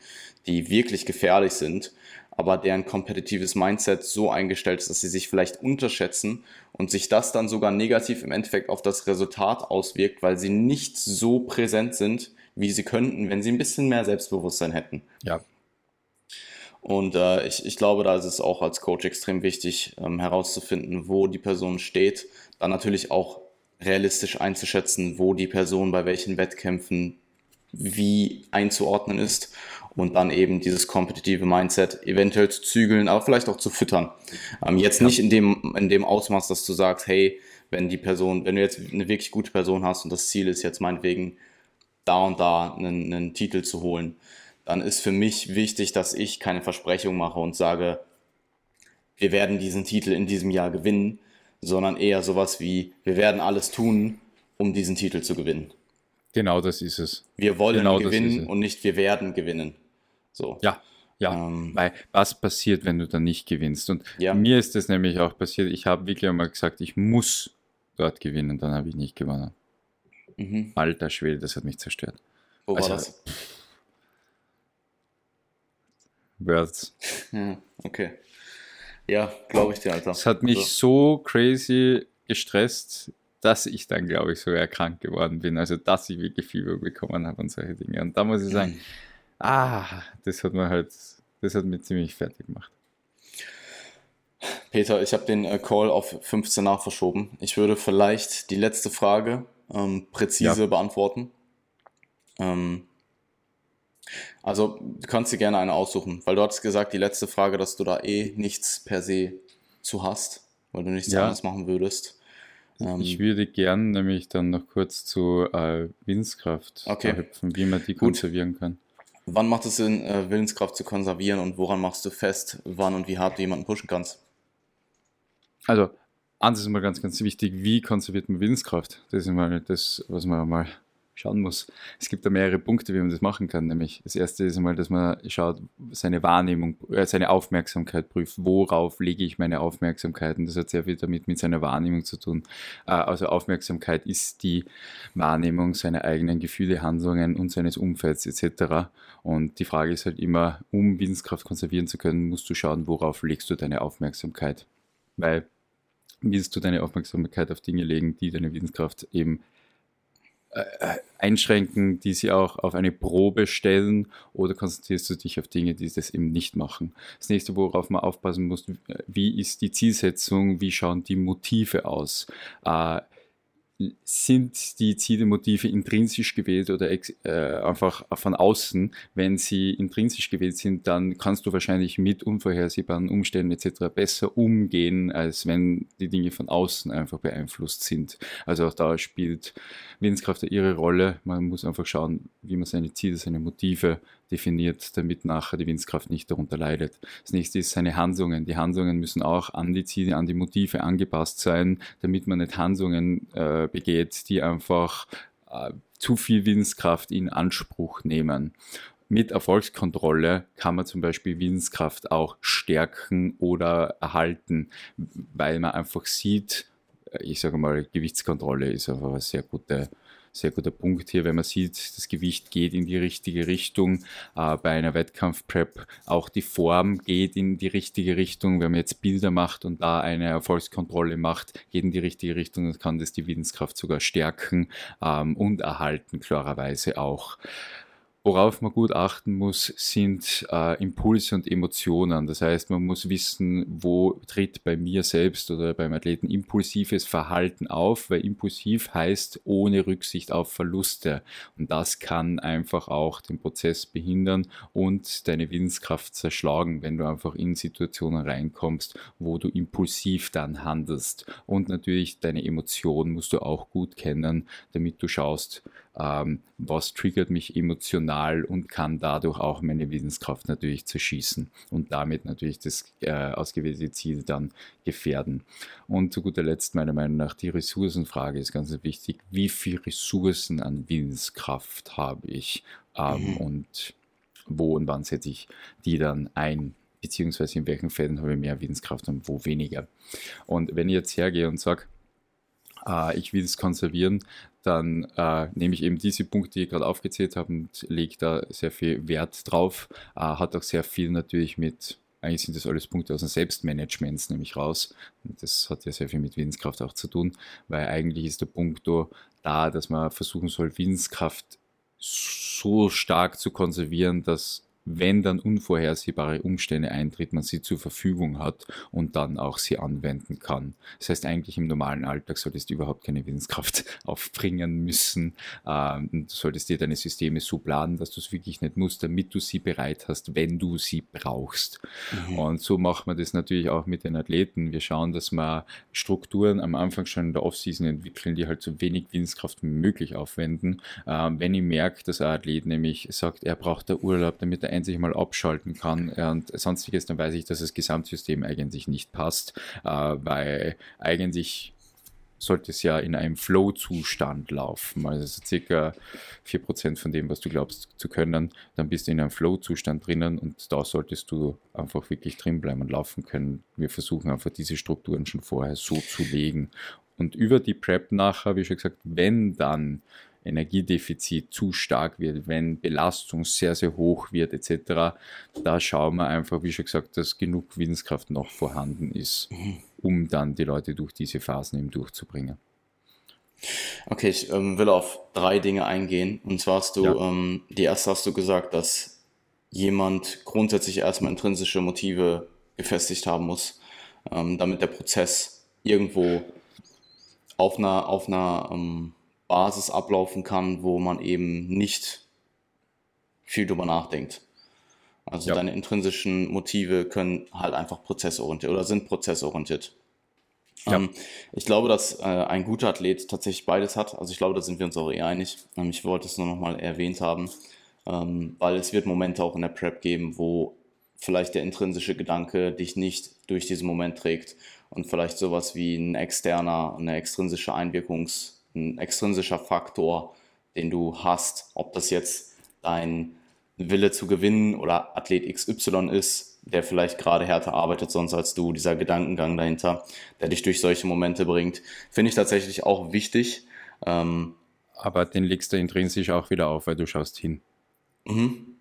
die wirklich gefährlich sind aber deren kompetitives Mindset so eingestellt ist, dass sie sich vielleicht unterschätzen und sich das dann sogar negativ im Endeffekt auf das Resultat auswirkt, weil sie nicht so präsent sind, wie sie könnten, wenn sie ein bisschen mehr Selbstbewusstsein hätten. Ja. Und äh, ich, ich glaube, da ist es auch als Coach extrem wichtig, ähm, herauszufinden, wo die Person steht. Dann natürlich auch realistisch einzuschätzen, wo die Person bei welchen Wettkämpfen wie einzuordnen ist und dann eben dieses kompetitive Mindset eventuell zu zügeln, aber vielleicht auch zu füttern. Ähm, jetzt ja. nicht in dem, in dem Ausmaß, dass du sagst, hey, wenn die Person, wenn du jetzt eine wirklich gute Person hast und das Ziel ist jetzt meinetwegen da und da einen, einen Titel zu holen, dann ist für mich wichtig, dass ich keine Versprechung mache und sage, wir werden diesen Titel in diesem Jahr gewinnen, sondern eher sowas wie, wir werden alles tun, um diesen Titel zu gewinnen. Genau das ist es. Wir wollen genau gewinnen und nicht wir werden gewinnen. So. Ja, ja, ähm, weil was passiert, wenn du dann nicht gewinnst? Und ja. mir ist das nämlich auch passiert. Ich habe wirklich einmal gesagt, ich muss dort gewinnen, dann habe ich nicht gewonnen. Mhm. Alter Schwede, das hat mich zerstört. Wo also, war das? Words. Ja, okay. Ja, glaube ich dir, Alter. Es hat mich so. so crazy gestresst, dass ich dann, glaube ich, sogar krank geworden bin. Also, dass ich wirklich Fieber bekommen habe und solche Dinge. Und da muss ich sagen, mhm ah, das hat mir halt, das hat mich ziemlich fertig gemacht. Peter, ich habe den äh, Call auf 15 nach verschoben. Ich würde vielleicht die letzte Frage ähm, präzise ja. beantworten. Ähm, also, du kannst dir gerne eine aussuchen, weil du hattest gesagt, die letzte Frage, dass du da eh nichts per se zu hast, weil du nichts ja. anderes machen würdest. Ähm, ich würde gern nämlich dann noch kurz zu äh, Windskraft okay. hüpfen, wie man die Gut. konservieren kann. Wann macht es Sinn, äh, Willenskraft zu konservieren und woran machst du fest, wann und wie hart du jemanden pushen kannst? Also, eins ist mal ganz, ganz wichtig, wie konserviert man Willenskraft? Das ist mal das, was man mal schauen muss. Es gibt da mehrere Punkte, wie man das machen kann. Nämlich das erste ist einmal, dass man schaut, seine Wahrnehmung, äh, seine Aufmerksamkeit prüft. Worauf lege ich meine Aufmerksamkeit? Und das hat sehr viel damit mit seiner Wahrnehmung zu tun. Äh, also Aufmerksamkeit ist die Wahrnehmung seiner eigenen Gefühle, Handlungen und seines Umfelds etc. Und die Frage ist halt immer, um Willenskraft konservieren zu können, musst du schauen, worauf legst du deine Aufmerksamkeit. Weil willst du deine Aufmerksamkeit auf Dinge legen, die deine Willenskraft eben einschränken, die sie auch auf eine Probe stellen oder konzentrierst du dich auf Dinge, die das eben nicht machen? Das nächste, worauf man aufpassen muss, wie ist die Zielsetzung, wie schauen die Motive aus? Äh, sind die Zielmotive intrinsisch gewählt oder äh, einfach von außen? Wenn sie intrinsisch gewählt sind, dann kannst du wahrscheinlich mit unvorhersehbaren Umständen etc. besser umgehen, als wenn die Dinge von außen einfach beeinflusst sind. Also auch da spielt Willenskraft ihre Rolle. Man muss einfach schauen, wie man seine Ziele, seine Motive definiert, damit nachher die Willenskraft nicht darunter leidet. Das nächste ist seine Handlungen. Die Handlungen müssen auch an die Ziele, an die Motive angepasst sein, damit man nicht Handlungen äh, begeht, die einfach äh, zu viel Willenskraft in Anspruch nehmen. Mit Erfolgskontrolle kann man zum Beispiel Willenskraft auch stärken oder erhalten, weil man einfach sieht, äh, ich sage mal, Gewichtskontrolle ist einfach eine sehr gute sehr guter Punkt hier, wenn man sieht, das Gewicht geht in die richtige Richtung. Äh, bei einer Wettkampfprep auch die Form geht in die richtige Richtung. Wenn man jetzt Bilder macht und da eine Erfolgskontrolle macht, geht in die richtige Richtung, dann kann das die Willenskraft sogar stärken ähm, und erhalten, klarerweise auch. Worauf man gut achten muss, sind äh, Impulse und Emotionen. Das heißt, man muss wissen, wo tritt bei mir selbst oder beim Athleten impulsives Verhalten auf, weil impulsiv heißt ohne Rücksicht auf Verluste. Und das kann einfach auch den Prozess behindern und deine Willenskraft zerschlagen, wenn du einfach in Situationen reinkommst, wo du impulsiv dann handelst. Und natürlich deine Emotionen musst du auch gut kennen, damit du schaust, ähm, was triggert mich emotional und kann dadurch auch meine Willenskraft natürlich zerschießen und damit natürlich das äh, ausgewählte Ziel dann gefährden. Und zu guter Letzt meiner Meinung nach die Ressourcenfrage ist ganz wichtig. Wie viele Ressourcen an Willenskraft habe ich ähm, mhm. und wo und wann setze ich die dann ein? beziehungsweise in welchen Fällen habe ich mehr Willenskraft und wo weniger. Und wenn ich jetzt hergehe und sage, äh, ich will es konservieren, dann äh, nehme ich eben diese Punkte, die ich gerade aufgezählt habe und lege da sehr viel Wert drauf. Äh, hat auch sehr viel natürlich mit, eigentlich sind das alles Punkte aus dem Selbstmanagement, nämlich raus. Und das hat ja sehr viel mit Willenskraft auch zu tun, weil eigentlich ist der Punkt da, dass man versuchen soll, Willenskraft so stark zu konservieren, dass wenn dann unvorhersehbare Umstände eintreten, man sie zur Verfügung hat und dann auch sie anwenden kann. Das heißt, eigentlich im normalen Alltag solltest du überhaupt keine Willenskraft *laughs* aufbringen müssen. Ähm, du solltest dir deine Systeme so planen, dass du es wirklich nicht musst, damit du sie bereit hast, wenn du sie brauchst. Mhm. Und so macht man das natürlich auch mit den Athleten. Wir schauen, dass wir Strukturen am Anfang schon in der Offseason entwickeln, die halt so wenig Willenskraft wie möglich aufwenden. Ähm, wenn ich merke, dass ein Athlet nämlich sagt, er braucht der Urlaub, damit er endlich mal abschalten kann und sonstiges, dann weiß ich, dass das Gesamtsystem eigentlich nicht passt, äh, weil eigentlich sollte es ja in einem Flow-Zustand laufen, also so circa 4% von dem, was du glaubst zu können, dann bist du in einem Flow-Zustand drinnen und da solltest du einfach wirklich drin bleiben und laufen können. Wir versuchen einfach diese Strukturen schon vorher so zu legen. Und über die Prep nachher, wie schon gesagt, wenn dann Energiedefizit zu stark wird, wenn Belastung sehr, sehr hoch wird etc., da schauen wir einfach, wie schon gesagt, dass genug Willenskraft noch vorhanden ist, mhm. um dann die Leute durch diese Phasen eben durchzubringen. Okay, ich ähm, will auf drei Dinge eingehen. Und zwar hast du, ja. ähm, die erste hast du gesagt, dass jemand grundsätzlich erstmal intrinsische Motive gefestigt haben muss, ähm, damit der Prozess irgendwo auf einer, auf einer ähm, Basis ablaufen kann, wo man eben nicht viel drüber nachdenkt. Also ja. deine intrinsischen Motive können halt einfach prozessorientiert oder sind prozessorientiert. Ja. Ähm, ich glaube, dass äh, ein guter Athlet tatsächlich beides hat. Also ich glaube, da sind wir uns auch eher einig. Ähm, ich wollte es nur nochmal erwähnt haben, ähm, weil es wird Momente auch in der Prep geben, wo vielleicht der intrinsische Gedanke dich nicht durch diesen Moment trägt und vielleicht sowas wie ein externer, eine extrinsische Einwirkungs- ein extrinsischer Faktor, den du hast, ob das jetzt dein Wille zu gewinnen oder Athlet XY ist, der vielleicht gerade härter arbeitet sonst als du, dieser Gedankengang dahinter, der dich durch solche Momente bringt, finde ich tatsächlich auch wichtig. Ähm, Aber den legst du intrinsisch auch wieder auf, weil du schaust hin. Mhm.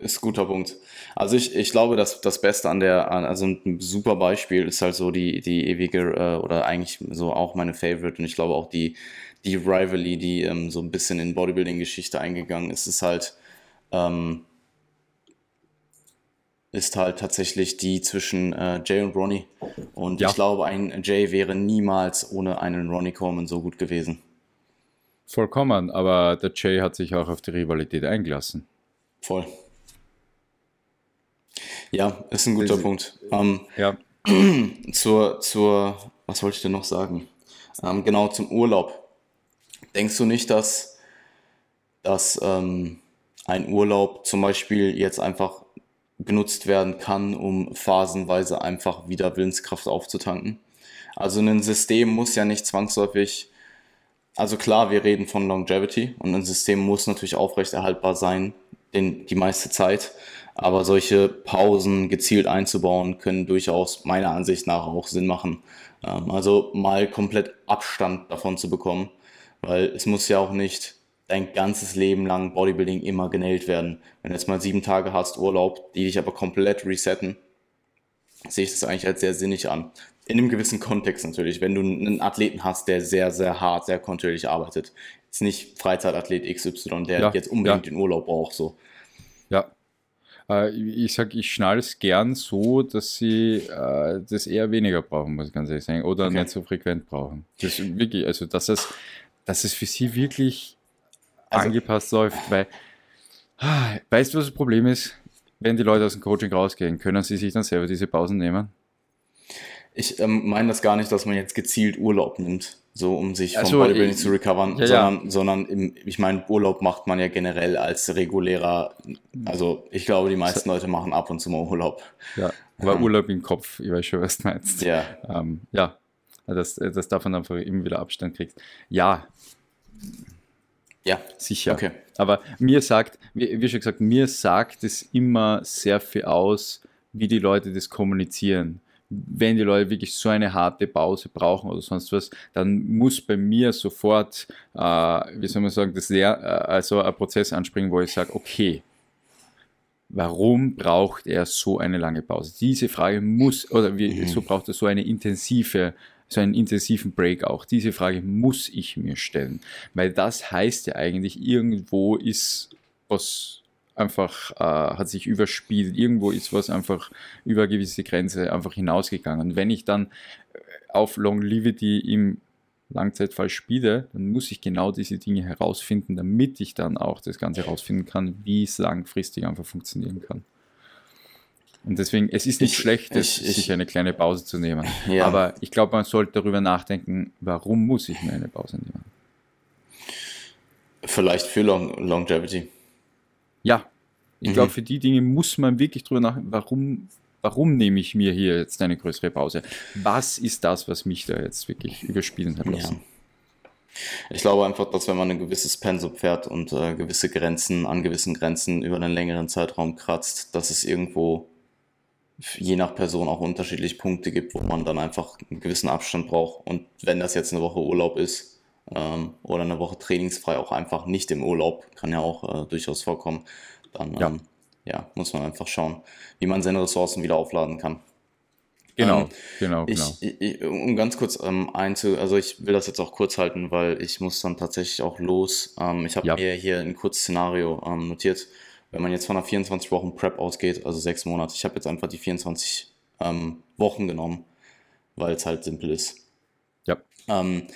Ist ein guter Punkt. Also ich, ich glaube, dass das Beste an der, also ein super Beispiel ist halt so die, die ewige, äh, oder eigentlich so auch meine Favorite und ich glaube auch die, die Rivalry, die ähm, so ein bisschen in Bodybuilding-Geschichte eingegangen ist, ist halt, ähm, ist halt tatsächlich die zwischen äh, Jay und Ronnie. Und ja. ich glaube, ein Jay wäre niemals ohne einen Ronnie Coleman so gut gewesen. Vollkommen, aber der Jay hat sich auch auf die Rivalität eingelassen. Voll. Ja, ist ein guter ist, Punkt. Ähm, ja. *clears throat* Zur, zur, was wollte ich denn noch sagen? Ähm, genau, zum Urlaub. Denkst du nicht, dass, dass ähm, ein Urlaub zum Beispiel jetzt einfach genutzt werden kann, um phasenweise einfach wieder Willenskraft aufzutanken? Also ein System muss ja nicht zwangsläufig, also klar, wir reden von Longevity und ein System muss natürlich aufrechterhaltbar sein, den, die meiste Zeit. Aber solche Pausen gezielt einzubauen, können durchaus meiner Ansicht nach auch Sinn machen. Ähm, also mal komplett Abstand davon zu bekommen, weil es muss ja auch nicht dein ganzes Leben lang Bodybuilding immer genäht werden. Wenn du jetzt mal sieben Tage hast Urlaub, die dich aber komplett resetten, sehe ich das eigentlich als sehr sinnig an. In einem gewissen Kontext natürlich. Wenn du einen Athleten hast, der sehr, sehr hart, sehr kontinuierlich arbeitet. Jetzt nicht Freizeitathlet XY, der ja, jetzt unbedingt ja. den Urlaub braucht. So. Ja. Äh, ich sage, ich schnalle es gern so, dass sie äh, das eher weniger brauchen, muss ich ganz ehrlich sagen. Oder okay. nicht so frequent brauchen. Das wirklich, also dass es, dass es für sie wirklich also, angepasst läuft, weil ah, weißt du, was das Problem ist? Wenn die Leute aus dem Coaching rausgehen, können sie sich dann selber diese Pausen nehmen? Ich ähm, meine das gar nicht, dass man jetzt gezielt Urlaub nimmt. So um sich vom Also, Bodybuilding ich- zu recovern, ja, sondern, sondern im, ich meine, Urlaub macht man ja generell als regulärer, also ich glaube, die meisten Leute machen ab und zu mal Urlaub. Ja, war Urlaub im Kopf, ich weiß schon, was du meinst. Ja, Ähm, ja, dass, dass davon einfach immer wieder Abstand kriegst. Ja, ja, sicher. Okay. Aber mir sagt, wie, wie schon gesagt, mir sagt es immer sehr viel aus, wie die Leute das kommunizieren. Wenn die Leute wirklich so eine harte Pause brauchen oder sonst was, dann muss bei mir sofort, äh, wie soll man sagen, das sehr, äh, also ein Prozess anspringen, wo ich sage, okay, warum braucht er so eine lange Pause? Diese Frage muss, oder wie, so braucht er so eine intensive, so einen intensiven Break auch. Diese Frage muss ich mir stellen, weil das heißt ja eigentlich, irgendwo ist was einfach, äh, hat sich überspielt, irgendwo ist was einfach über eine gewisse Grenze einfach hinausgegangen. Und wenn ich dann äh, auf Longevity im Langzeitfall spiele, dann muss ich genau diese Dinge herausfinden, damit ich dann auch das Ganze herausfinden kann, wie es langfristig einfach funktionieren kann. Und deswegen, es ist nicht Ich- schlecht, ich- ich- sich eine kleine Pause zu nehmen. Ja. Aber ich glaube, man sollte darüber nachdenken, warum muss ich mir eine Pause nehmen? vielleicht für Long Longevity. Ja, ich Mhm. glaube, für die Dinge muss man wirklich drüber nachdenken, warum, warum nehme ich mir hier jetzt eine größere Pause? Was ist das, was mich da jetzt wirklich überspielen hat Ja. lassen? Ich glaube einfach, dass wenn man ein gewisses Pensum fährt und äh, gewisse Grenzen an gewissen Grenzen über einen längeren Zeitraum kratzt, dass es irgendwo je nach Person auch unterschiedliche Punkte gibt, wo man dann einfach einen gewissen Abstand braucht. Und wenn das jetzt eine Woche Urlaub ist ähm, oder eine Woche trainingsfrei, auch einfach nicht im Urlaub, kann ja auch äh, durchaus vorkommen, dann Ja. ähm, ja, muss man einfach schauen, wie man seine Ressourcen wieder aufladen kann. Genau, Ähm, genau, genau. Ich, ich, um ganz kurz ähm, einzu, also ich will das jetzt auch kurz halten, weil ich muss dann tatsächlich auch los. Ähm, ich habe Ja. mir hier ein kurzes Szenario ähm, notiert. Wenn man jetzt von einer 24 Wochen Prep ausgeht, also sechs Monate, ich habe jetzt einfach die 24 ähm, Wochen genommen, weil es halt simpel ist. ja. Ähm,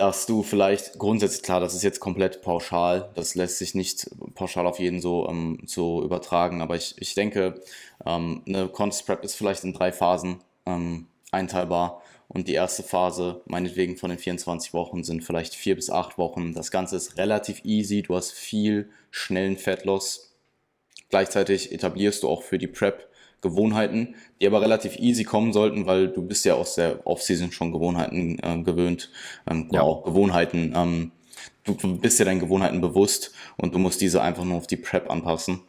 dass du vielleicht grundsätzlich, klar, das ist jetzt komplett pauschal, das lässt sich nicht pauschal auf jeden so, ähm, so übertragen, aber ich, ich denke, ähm, eine Contest Prep ist vielleicht in drei Phasen ähm, einteilbar und die erste Phase, meinetwegen von den 24 Wochen, sind vielleicht vier bis acht Wochen. Das Ganze ist relativ easy, du hast viel schnellen Fettloss. Gleichzeitig etablierst du auch für die Prep Gewohnheiten, die aber relativ easy kommen sollten, weil du bist ja aus der Off-Season schon Gewohnheiten äh, gewöhnt, ähm, Ja. wow, Gewohnheiten, ähm, du bist dir deinen Gewohnheiten bewusst und du musst diese einfach nur auf die Prep anpassen.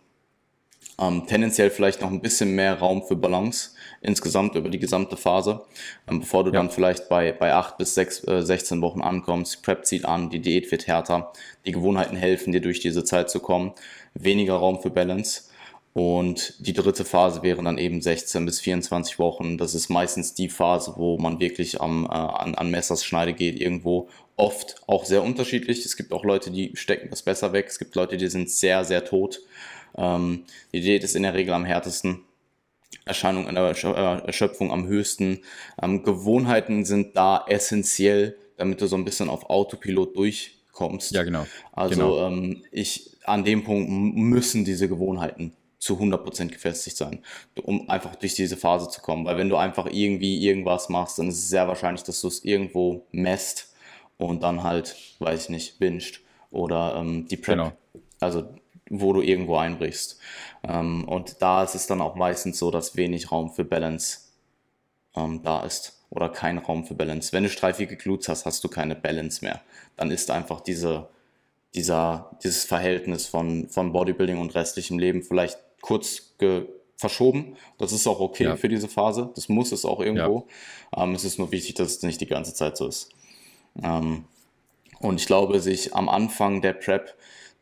Ähm, tendenziell vielleicht noch ein bisschen mehr Raum für Balance insgesamt über die gesamte Phase, ähm, bevor du Ja. dann vielleicht bei, bei 8 bis 6, äh, 16 Wochen ankommst. Prep zieht an, die Diät wird härter, die Gewohnheiten helfen dir durch diese Zeit zu kommen, weniger Raum für Balance. Und die dritte Phase wäre dann eben 16 bis 24 Wochen. Das ist meistens die Phase, wo man wirklich am, äh, an, an Messers Schneide geht, irgendwo. Oft auch sehr unterschiedlich. Es gibt auch Leute, die stecken das besser weg. Es gibt Leute, die sind sehr, sehr tot. Ähm, die Diät ist in der Regel am härtesten. Erscheinung einer Erschö- äh, Erschöpfung am höchsten. Ähm, Gewohnheiten sind da essentiell, damit du so ein bisschen auf Autopilot durchkommst. Ja, genau. Also Genau. ähm, ich, an dem Punkt müssen diese Gewohnheiten zu 100% gefestigt sein, um einfach durch diese Phase zu kommen. Weil wenn du einfach irgendwie irgendwas machst, dann ist es sehr wahrscheinlich, dass du es irgendwo messt und dann halt, weiß ich nicht, binscht oder ähm, die Prep, Genau. also wo du irgendwo einbrichst. Ähm, und da ist es dann auch meistens so, dass wenig Raum für Balance ähm, da ist oder kein Raum für Balance. Wenn du streifige Glutes hast, hast du keine Balance mehr. Dann ist einfach diese, dieser, dieses Verhältnis von, von Bodybuilding und restlichem Leben vielleicht kurz verschoben. Das ist auch okay Ja. für diese Phase. Das muss es auch irgendwo. Ähm, es ist nur wichtig, dass es nicht die ganze Zeit so ist. Ähm, und ich glaube, sich am Anfang der Prep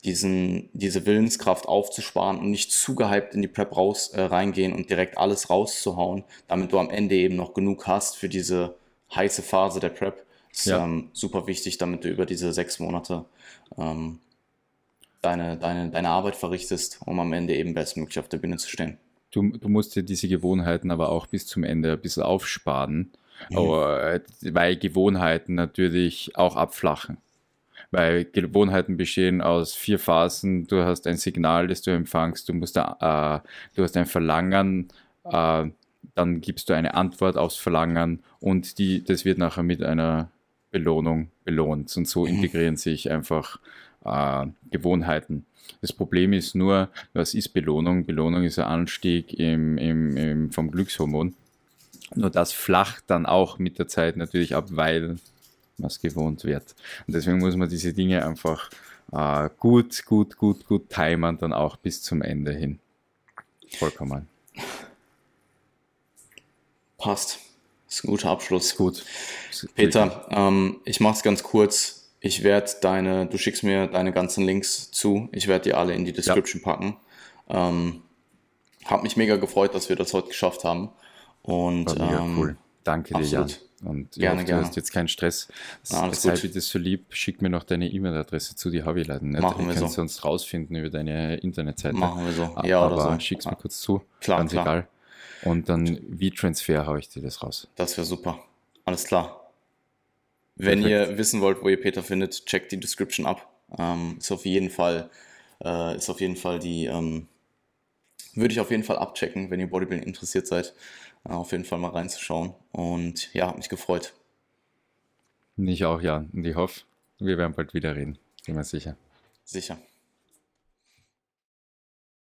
diesen, diese Willenskraft aufzusparen und nicht zu gehypt in die Prep raus, äh, reingehen und direkt alles rauszuhauen, damit du am Ende eben noch genug hast für diese heiße Phase der Prep, ist Ja. ähm, super wichtig, damit du über diese sechs Monate ähm, deine, deine, deine Arbeit verrichtest, um am Ende eben bestmöglich auf der Bühne zu stehen. Du, du musst dir diese Gewohnheiten aber auch bis zum Ende ein bisschen aufsparen, aber, äh, weil Gewohnheiten natürlich auch abflachen. Weil Gewohnheiten bestehen aus vier Phasen. Du hast ein Signal, das du empfangst, du, musst da, äh, du hast ein Verlangen, äh, dann gibst du eine Antwort aufs Verlangen und die, das wird nachher mit einer Belohnung belohnt. Und so Mhm. integrieren sich einfach äh, Gewohnheiten. Das Problem ist nur, was ist Belohnung? Belohnung ist ein Anstieg im, im, im, vom Glückshormon. Nur das flacht dann auch mit der Zeit natürlich ab, weil man es gewohnt wird. Und deswegen muss man diese Dinge einfach äh, gut, gut, gut, gut timern, dann auch bis zum Ende hin. Vollkommen. Passt. ist ein guter Abschluss. Gut. Peter, ähm, ich mache es ganz kurz. Ich werde deine, du schickst mir deine ganzen Links zu. Ich werde die alle in die Description packen. Ähm, hab mich mega gefreut, dass wir das heute geschafft haben. Und ähm, cool. Danke dir, absolut. Jan. Und Gerne, hoffe, gerne. du hast jetzt keinen Stress. Na, alles Sei gut. bitte so lieb, schick mir noch deine E-Mail-Adresse zu, die habe ich leider nicht. Machen ich wir kann so. sonst rausfinden über deine Internetseite. Machen wir so. Ja, Aber oder so. schick's mir Ja. kurz zu, Klar, ganz klar. egal. Und dann wie Transfer haue ich dir das raus. Das wäre super. Alles klar. Wenn Perfekt. ihr wissen wollt, wo ihr Peter findet, checkt die Description ab. Ähm, ist auf jeden Fall, äh, ist auf jeden Fall die, ähm, würde ich auf jeden Fall abchecken, wenn ihr Bodybuilding interessiert seid, äh, auf jeden Fall mal reinzuschauen. Und ja, hat mich gefreut. Und ich auch, Jan. Und ich hoffe, wir werden bald wieder reden. Bin mir sicher. Sicher.